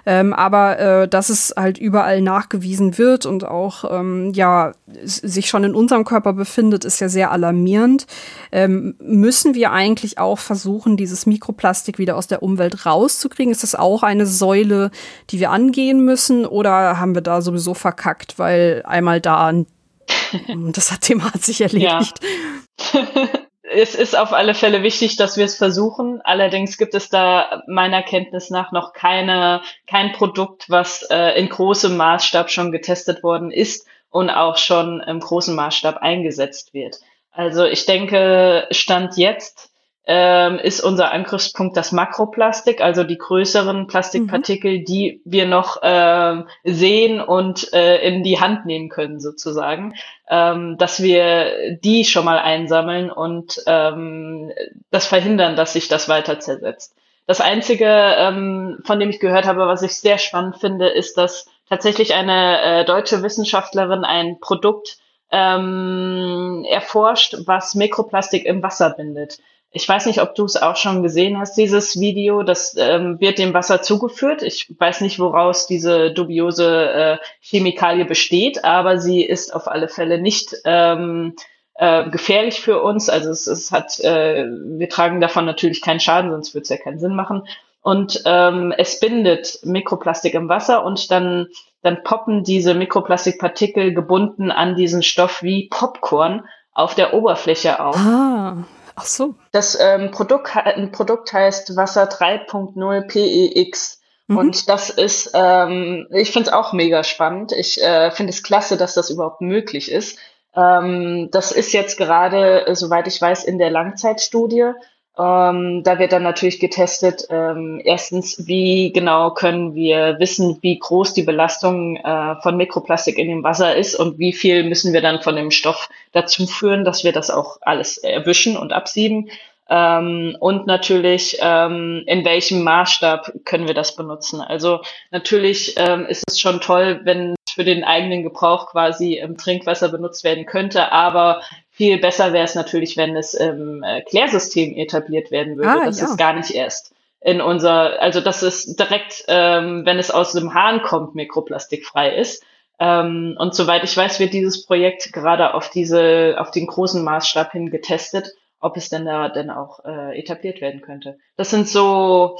Speaker 1: ähm, aber äh, dass es halt überall nachgewiesen wird und auch ähm, ja sich schon in unserem Körper befindet, ist ja sehr alarmierend. Müssen wir eigentlich auch versuchen, dieses Mikroplastik wieder aus der Umwelt rauszukriegen? Ist das auch eine Säule, die wir angehen müssen? Oder haben wir da sowieso verkackt, weil einmal da das Thema hat sich erledigt?
Speaker 2: Ja. es ist auf alle Fälle wichtig, dass wir es versuchen. Allerdings gibt es da meiner Kenntnis nach noch keine, kein Produkt, was äh, in großem Maßstab schon getestet worden ist und auch schon im großen Maßstab eingesetzt wird. Also ich denke, Stand jetzt ähm, ist unser Angriffspunkt das Makroplastik, also die größeren Plastikpartikel, mhm. die wir noch ähm, sehen und äh, in die Hand nehmen können sozusagen, ähm, dass wir die schon mal einsammeln und ähm, das verhindern, dass sich das weiter zersetzt. Das Einzige, ähm, von dem ich gehört habe, was ich sehr spannend finde, ist, dass tatsächlich eine äh, deutsche Wissenschaftlerin ein Produkt ähm, erforscht, was Mikroplastik im Wasser bindet. Ich weiß nicht, ob du es auch schon gesehen hast, dieses Video. Das ähm, wird dem Wasser zugeführt. Ich weiß nicht, woraus diese dubiose äh, Chemikalie besteht, aber sie ist auf alle Fälle nicht ähm, äh, gefährlich für uns. Also es, es hat, äh, wir tragen davon natürlich keinen Schaden, sonst würde es ja keinen Sinn machen. Und ähm, es bindet Mikroplastik im Wasser und dann dann poppen diese Mikroplastikpartikel gebunden an diesen Stoff wie Popcorn auf der Oberfläche auf.
Speaker 1: Ah, ach so.
Speaker 2: Das ähm, Produkt, ein Produkt heißt Wasser 3.0 PEX. Mhm. Und das ist, ähm, ich finde es auch mega spannend. Ich äh, finde es klasse, dass das überhaupt möglich ist. Ähm, das ist jetzt gerade, soweit ich weiß, in der Langzeitstudie. Ähm, da wird dann natürlich getestet, ähm, erstens, wie genau können wir wissen, wie groß die Belastung äh, von Mikroplastik in dem Wasser ist und wie viel müssen wir dann von dem Stoff dazu führen, dass wir das auch alles erwischen und absieben. Ähm, und natürlich, ähm, in welchem Maßstab können wir das benutzen. Also natürlich ähm, ist es schon toll, wenn für den eigenen Gebrauch quasi im Trinkwasser benutzt werden könnte, aber viel besser wäre es natürlich, wenn es im äh, Klärsystem etabliert werden würde. Ah, das ja. ist gar nicht erst in unser, also dass es direkt, ähm, wenn es aus dem Hahn kommt, mikroplastikfrei ist. Ähm, und soweit ich weiß, wird dieses Projekt gerade auf diese, auf den großen Maßstab hin getestet, ob es denn da denn auch äh, etabliert werden könnte. Das sind so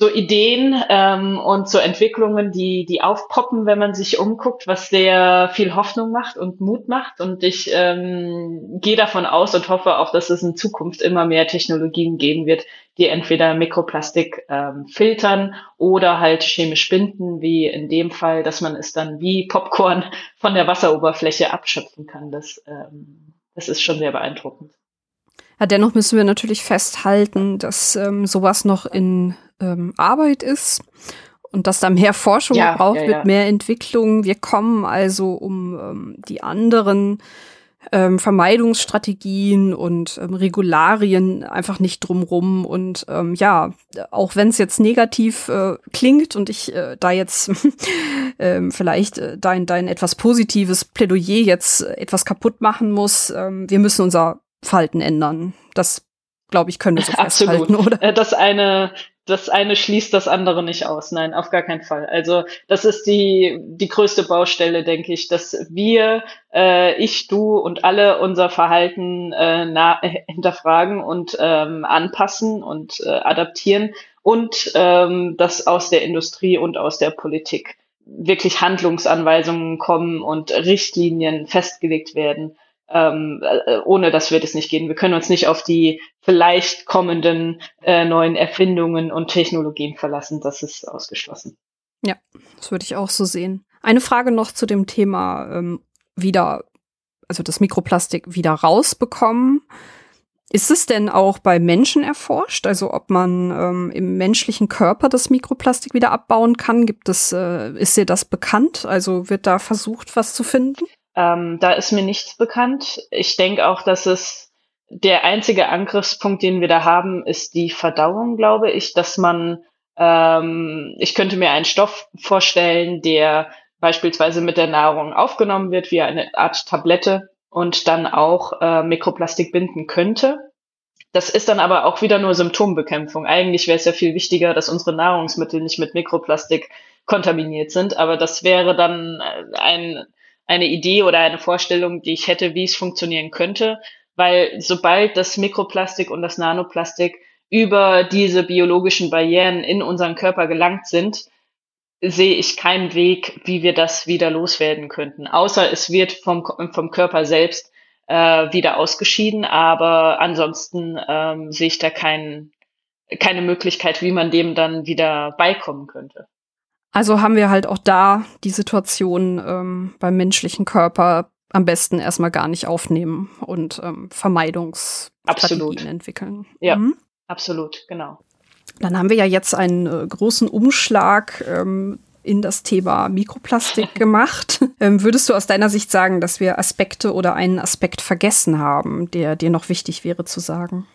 Speaker 2: so Ideen ähm, und so Entwicklungen, die, die aufpoppen, wenn man sich umguckt, was sehr viel Hoffnung macht und Mut macht. Und ich ähm, gehe davon aus und hoffe auch, dass es in Zukunft immer mehr Technologien geben wird, die entweder Mikroplastik ähm, filtern oder halt chemisch binden, wie in dem Fall, dass man es dann wie Popcorn von der Wasseroberfläche abschöpfen kann. Das, ähm, das ist schon sehr beeindruckend.
Speaker 1: Ja, dennoch müssen wir natürlich festhalten, dass ähm, sowas noch in ähm, Arbeit ist und dass da mehr Forschung ja, braucht ja, ja. mit mehr Entwicklung. Wir kommen also um ähm, die anderen ähm, Vermeidungsstrategien und ähm, Regularien einfach nicht drumrum. Und ähm, ja, auch wenn es jetzt negativ äh, klingt und ich äh, da jetzt ähm, vielleicht äh, dein, dein etwas positives Plädoyer jetzt äh, etwas kaputt machen muss, ähm, wir müssen unser Verhalten ändern. Das, glaube ich, können wir so festhalten, oder?
Speaker 2: Äh, das eine das eine schließt das andere nicht aus. Nein, auf gar keinen Fall. Also das ist die, die größte Baustelle, denke ich, dass wir, äh, ich, du und alle unser Verhalten äh, na, hinterfragen und ähm, anpassen und äh, adaptieren und ähm, dass aus der Industrie und aus der Politik wirklich Handlungsanweisungen kommen und Richtlinien festgelegt werden, ähm, äh, ohne dass wir das nicht gehen. Wir können uns nicht auf die vielleicht kommenden äh, neuen Erfindungen und Technologien verlassen. Das ist ausgeschlossen.
Speaker 1: Ja, das würde ich auch so sehen. Eine Frage noch zu dem Thema ähm, wieder, also das Mikroplastik wieder rausbekommen. Ist es denn auch bei Menschen erforscht? Also ob man ähm, im menschlichen Körper das Mikroplastik wieder abbauen kann? Gibt es, äh, ist dir das bekannt? Also wird da versucht, was zu finden?
Speaker 2: Ähm, da ist mir nichts bekannt. Ich denke auch, dass es der einzige Angriffspunkt, den wir da haben, ist die Verdauung, glaube ich, dass man, ähm, ich könnte mir einen Stoff vorstellen, der beispielsweise mit der Nahrung aufgenommen wird, wie eine Art Tablette und dann auch äh, Mikroplastik binden könnte. Das ist dann aber auch wieder nur Symptombekämpfung. Eigentlich wäre es ja viel wichtiger, dass unsere Nahrungsmittel nicht mit Mikroplastik kontaminiert sind, aber das wäre dann äh, ein eine Idee oder eine Vorstellung, die ich hätte, wie es funktionieren könnte, weil sobald das Mikroplastik und das Nanoplastik über diese biologischen Barrieren in unseren Körper gelangt sind, sehe ich keinen Weg, wie wir das wieder loswerden könnten. Außer es wird vom, vom Körper selbst äh, wieder ausgeschieden, aber ansonsten ähm, sehe ich da kein, keine Möglichkeit, wie man dem dann wieder beikommen könnte.
Speaker 1: Also haben wir halt auch da die Situation ähm, beim menschlichen Körper am besten erstmal gar nicht aufnehmen und ähm, Vermeidungsstrategien entwickeln.
Speaker 2: Ja, mhm. absolut, genau.
Speaker 1: Dann haben wir ja jetzt einen äh, großen Umschlag ähm, in das Thema Mikroplastik gemacht. Ähm, würdest du aus deiner Sicht sagen, dass wir Aspekte oder einen Aspekt vergessen haben, der dir noch wichtig wäre zu sagen?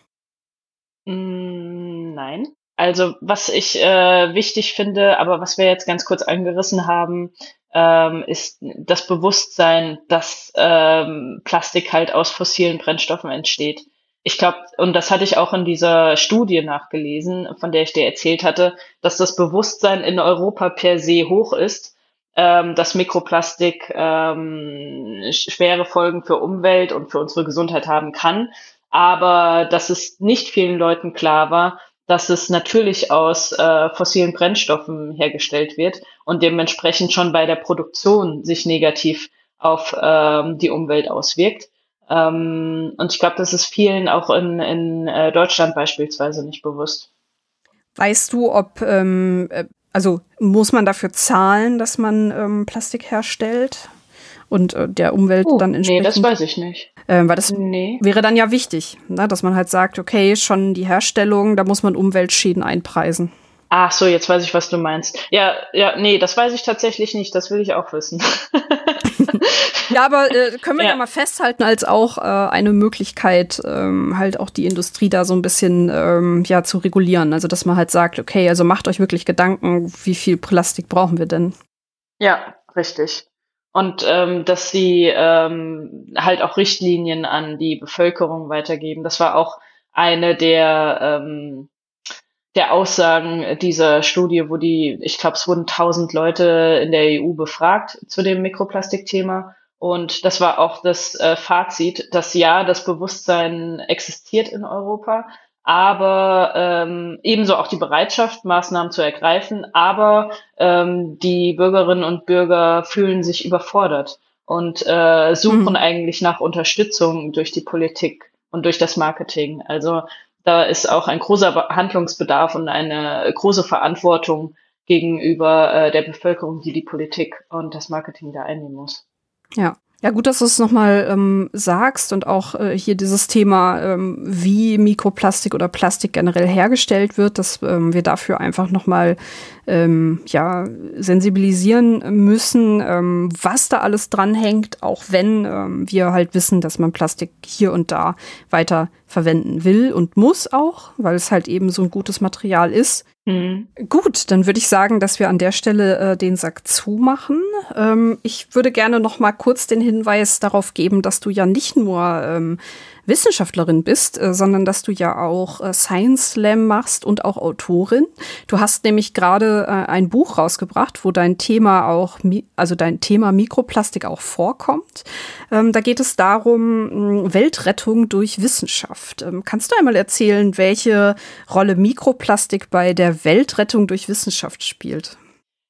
Speaker 2: Mm, nein. Also was ich äh, wichtig finde, aber was wir jetzt ganz kurz angerissen haben, ähm, ist das Bewusstsein, dass ähm, Plastik halt aus fossilen Brennstoffen entsteht. Ich glaube, und das hatte ich auch in dieser Studie nachgelesen, von der ich dir erzählt hatte, dass das Bewusstsein in Europa per se hoch ist, ähm, dass Mikroplastik ähm, schwere Folgen für Umwelt und für unsere Gesundheit haben kann, aber dass es nicht vielen Leuten klar war, dass es natürlich aus äh, fossilen Brennstoffen hergestellt wird und dementsprechend schon bei der Produktion sich negativ auf ähm, die Umwelt auswirkt. Ähm, und ich glaube, das ist vielen auch in, in äh, Deutschland beispielsweise nicht bewusst.
Speaker 1: Weißt du, ob, ähm, äh, also muss man dafür zahlen, dass man ähm, Plastik herstellt? Und äh, der Umwelt oh, dann entsprechend.
Speaker 2: Nee, das weiß ich nicht.
Speaker 1: Äh, weil das nee. wäre dann ja wichtig, ne, dass man halt sagt, okay, schon die Herstellung, da muss man Umweltschäden einpreisen.
Speaker 2: Ach so, jetzt weiß ich, was du meinst. Ja, ja, nee, das weiß ich tatsächlich nicht. Das will ich auch wissen.
Speaker 1: ja, aber äh, können wir ja. ja. mal festhalten als auch äh, eine Möglichkeit, ähm, halt auch die Industrie da so ein bisschen ähm, ja zu regulieren. Also dass man halt sagt, okay, also macht euch wirklich Gedanken, wie viel Plastik brauchen wir denn?
Speaker 2: Ja, richtig und ähm, dass sie ähm, halt auch Richtlinien an die Bevölkerung weitergeben. Das war auch eine der ähm, der Aussagen dieser Studie, wo die, ich glaube, es wurden tausend Leute in der EU befragt zu dem Mikroplastikthema. Und das war auch das äh, Fazit, dass ja, das Bewusstsein existiert in Europa, aber ähm, ebenso auch die Bereitschaft, Maßnahmen zu ergreifen. Aber ähm, die Bürgerinnen und Bürger fühlen sich überfordert und äh, suchen mhm. eigentlich nach Unterstützung durch die Politik und durch das Marketing. Also da ist auch ein großer Handlungsbedarf und eine große Verantwortung gegenüber äh, der Bevölkerung, die die Politik und das Marketing da einnehmen muss.
Speaker 1: Ja, ja, gut, dass du es nochmal ähm, sagst und auch äh, hier dieses Thema, ähm, wie Mikroplastik oder Plastik generell hergestellt wird, dass ähm, wir dafür einfach nochmal ähm, ja, sensibilisieren müssen, ähm, was da alles dranhängt, auch wenn ähm, wir halt wissen, dass man Plastik hier und da weiter verwenden will und muss auch, weil es halt eben so ein gutes Material ist. Mhm. Gut, dann würde ich sagen, dass wir an der Stelle äh, den Sack zumachen. Ähm, ich würde gerne noch mal kurz den Hinweis darauf geben, dass du ja nicht nur ähm, Wissenschaftlerin bist, äh, sondern dass du ja auch äh, Science Slam machst und auch Autorin. Du hast nämlich gerade äh, ein Buch rausgebracht, wo dein Thema auch, also dein Thema Mikroplastik auch vorkommt. Ähm, da geht es darum, Weltrettung durch Wissenschaft. Ähm, kannst du einmal erzählen, welche Rolle Mikroplastik bei der Weltrettung durch Wissenschaft spielt?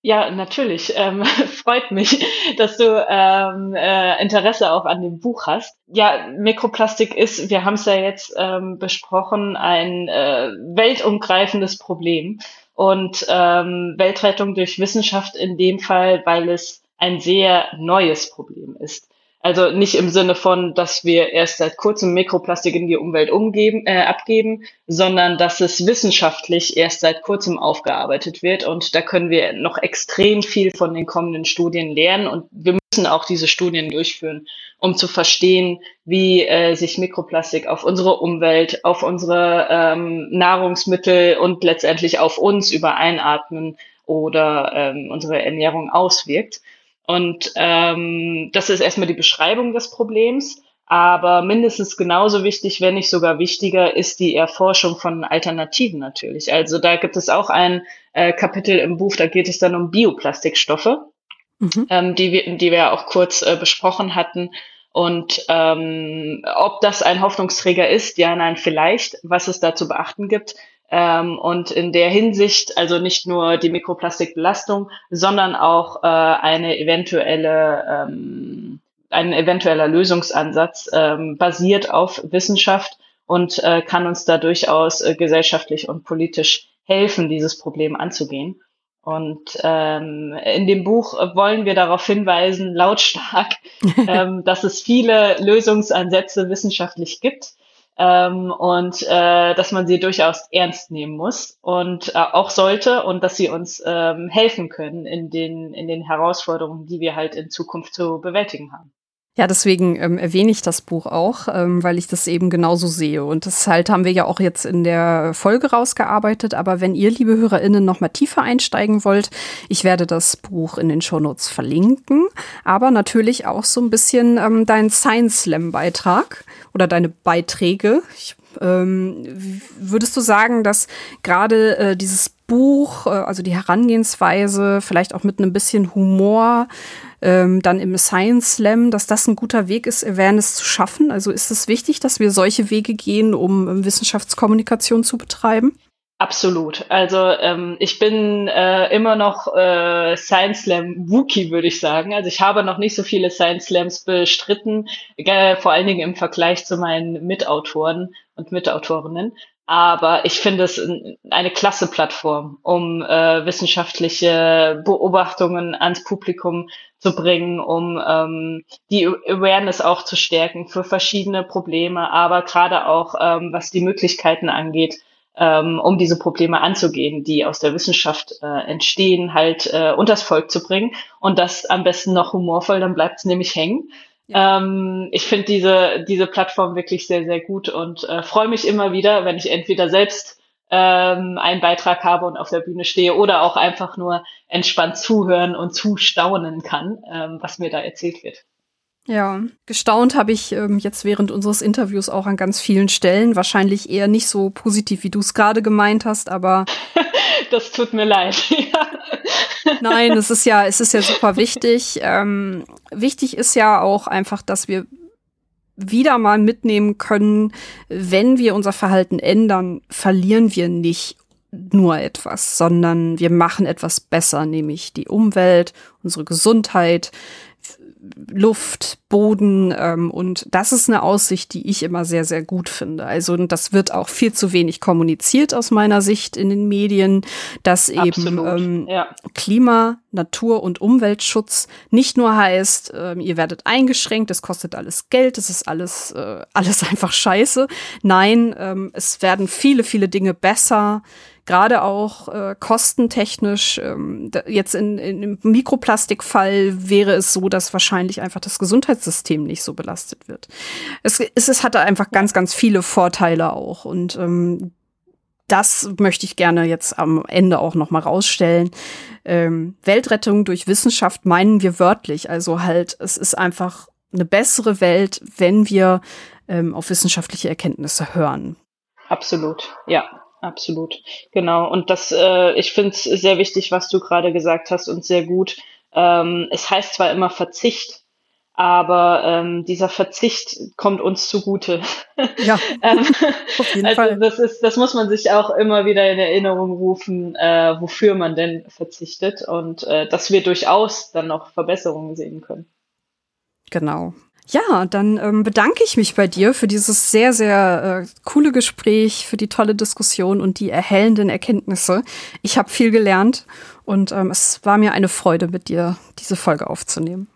Speaker 2: Ja, natürlich. Ähm, freut mich, dass du ähm, äh, Interesse auch an dem Buch hast. Ja, Mikroplastik ist, wir haben es ja jetzt ähm, besprochen, ein äh, weltumgreifendes Problem. Und ähm, Weltrettung durch Wissenschaft in dem Fall, weil es ein sehr neues Problem ist. Also nicht im Sinne von, dass wir erst seit kurzem Mikroplastik in die Umwelt umgeben, äh, abgeben, sondern dass es wissenschaftlich erst seit kurzem aufgearbeitet wird. Und da können wir noch extrem viel von den kommenden Studien lernen. Und wir müssen auch diese Studien durchführen, um zu verstehen, wie äh, sich Mikroplastik auf unsere Umwelt, auf unsere ähm, Nahrungsmittel und letztendlich auf uns über Einatmen oder ähm, unsere Ernährung auswirkt. Und ähm, das ist erstmal die Beschreibung des Problems. Aber mindestens genauso wichtig, wenn nicht sogar wichtiger, ist die Erforschung von Alternativen natürlich. Also da gibt es auch ein äh, Kapitel im Buch, da geht es dann um Bioplastikstoffe, mhm. ähm, die, wir, die wir auch kurz äh, besprochen hatten. Und ähm, ob das ein Hoffnungsträger ist, ja, nein, vielleicht, was es da zu beachten gibt, ähm, und in der Hinsicht also nicht nur die Mikroplastikbelastung, sondern auch äh, eine eventuelle ähm, ein eventueller Lösungsansatz ähm, basiert auf Wissenschaft und äh, kann uns da durchaus äh, gesellschaftlich und politisch helfen, dieses Problem anzugehen. Und ähm, in dem Buch wollen wir darauf hinweisen, lautstark, ähm, dass es viele Lösungsansätze wissenschaftlich gibt ähm, und äh, dass man sie durchaus ernst nehmen muss und äh, auch sollte und dass sie uns ähm, helfen können in den, in den Herausforderungen, die wir halt in Zukunft zu bewältigen haben.
Speaker 1: Ja, deswegen ähm, erwähne ich das Buch auch, ähm, weil ich das eben genauso sehe. Und das halt haben wir ja auch jetzt in der Folge rausgearbeitet. Aber wenn ihr, liebe HörerInnen, noch mal tiefer einsteigen wollt, ich werde das Buch in den Shownotes verlinken. Aber natürlich auch so ein bisschen ähm, dein Science Slam Beitrag oder deine Beiträge. Ich, ähm, würdest du sagen, dass gerade äh, dieses Buch, äh, also die Herangehensweise, vielleicht auch mit einem bisschen Humor, ähm, dann im Science Slam, dass das ein guter Weg ist, Awareness zu schaffen? Also ist es wichtig, dass wir solche Wege gehen, um ähm, Wissenschaftskommunikation zu betreiben?
Speaker 2: Absolut. Also ähm, ich bin äh, immer noch äh, Science Slam Wookie, würde ich sagen. Also ich habe noch nicht so viele Science Slams bestritten, äh, vor allen Dingen im Vergleich zu meinen Mitautoren und Mitautorinnen. Aber ich finde es eine klasse Plattform, um äh, wissenschaftliche Beobachtungen ans Publikum zu bringen, um ähm, die Awareness auch zu stärken für verschiedene Probleme, aber gerade auch ähm, was die Möglichkeiten angeht, ähm, um diese Probleme anzugehen, die aus der Wissenschaft äh, entstehen, halt äh, unters Volk zu bringen und das am besten noch humorvoll, dann bleibt es nämlich hängen. Ähm, ich finde diese, diese Plattform wirklich sehr, sehr gut und äh, freue mich immer wieder, wenn ich entweder selbst ähm, einen Beitrag habe und auf der Bühne stehe oder auch einfach nur entspannt zuhören und zustaunen kann, ähm, was mir da erzählt wird.
Speaker 1: Ja, gestaunt habe ich ähm, jetzt während unseres Interviews auch an ganz vielen Stellen. Wahrscheinlich eher nicht so positiv, wie du es gerade gemeint hast, aber.
Speaker 2: das tut mir leid.
Speaker 1: Nein, es ist ja, es ist ja super wichtig. Ähm, wichtig ist ja auch einfach, dass wir wieder mal mitnehmen können, wenn wir unser Verhalten ändern, verlieren wir nicht nur etwas, sondern wir machen etwas besser, nämlich die Umwelt, unsere Gesundheit, Luft, Boden ähm, und das ist eine Aussicht, die ich immer sehr, sehr gut finde. Also das wird auch viel zu wenig kommuniziert aus meiner Sicht in den Medien, dass eben ähm, ja. Klima, Natur und Umweltschutz nicht nur heißt, ähm, ihr werdet eingeschränkt, es kostet alles Geld, es ist alles, äh, alles einfach scheiße. Nein, ähm, es werden viele, viele Dinge besser gerade auch äh, kostentechnisch, ähm, jetzt in, in, im Mikroplastikfall wäre es so, dass wahrscheinlich einfach das Gesundheitssystem nicht so belastet wird. Es, es, es hatte einfach ganz, ganz viele Vorteile auch und ähm, das möchte ich gerne jetzt am Ende auch noch mal rausstellen. Ähm, Weltrettung durch Wissenschaft meinen wir wörtlich, also halt, es ist einfach eine bessere Welt, wenn wir ähm, auf wissenschaftliche Erkenntnisse hören.
Speaker 2: Absolut, ja, absolut. Genau. Und das, äh, ich finde es sehr wichtig, was du gerade gesagt hast und sehr gut. Ähm, es heißt zwar immer Verzicht, aber ähm, dieser Verzicht kommt uns zugute.
Speaker 1: Ja, ähm, auf jeden
Speaker 2: also
Speaker 1: Fall.
Speaker 2: Das, ist, das muss man sich auch immer wieder in Erinnerung rufen, äh, wofür man denn verzichtet und äh, dass wir durchaus dann noch Verbesserungen sehen können.
Speaker 1: Genau. Ja, dann ähm, bedanke ich mich bei dir für dieses sehr, sehr äh, coole Gespräch, für die tolle Diskussion und die erhellenden Erkenntnisse. Ich habe viel gelernt und ähm, es war mir eine Freude, mit dir diese Folge aufzunehmen.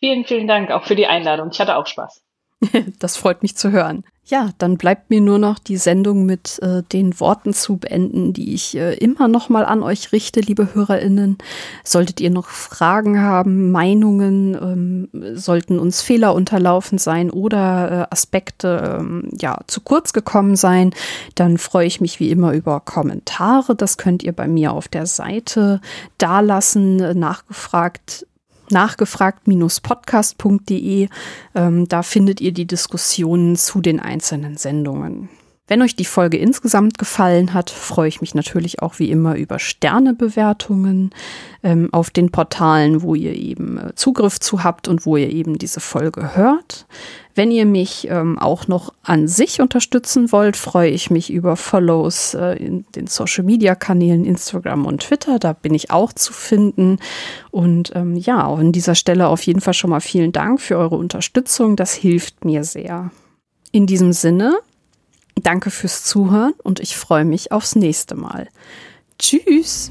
Speaker 2: Vielen, vielen Dank auch für die Einladung. Ich hatte auch Spaß.
Speaker 1: das freut mich zu hören. Ja, dann bleibt mir nur noch die Sendung mit äh, den Worten zu beenden, die ich äh, immer noch mal an euch richte, liebe HörerInnen. Solltet ihr noch Fragen haben, Meinungen, ähm, sollten uns Fehler unterlaufen sein oder äh, Aspekte ähm, ja zu kurz gekommen sein, dann freue ich mich wie immer über Kommentare. Das könnt ihr bei mir auf der Seite dalassen, nachgefragt nachgefragt-podcast.de. Ähm, da findet ihr die Diskussionen zu den einzelnen Sendungen. Wenn euch die Folge insgesamt gefallen hat, freue ich mich natürlich auch wie immer über Sternebewertungen ähm, auf den Portalen, wo ihr eben äh, Zugriff zu habt und wo ihr eben diese Folge hört. Wenn ihr mich ähm, auch noch an sich unterstützen wollt, freue ich mich über Follows äh, in den Social Media Kanälen Instagram und Twitter. Da bin ich auch zu finden. Und ähm, ja, an dieser Stelle auf jeden Fall schon mal vielen Dank für eure Unterstützung. Das hilft mir sehr. In diesem Sinne, Danke fürs Zuhören und ich freue mich aufs nächste Mal. Tschüss!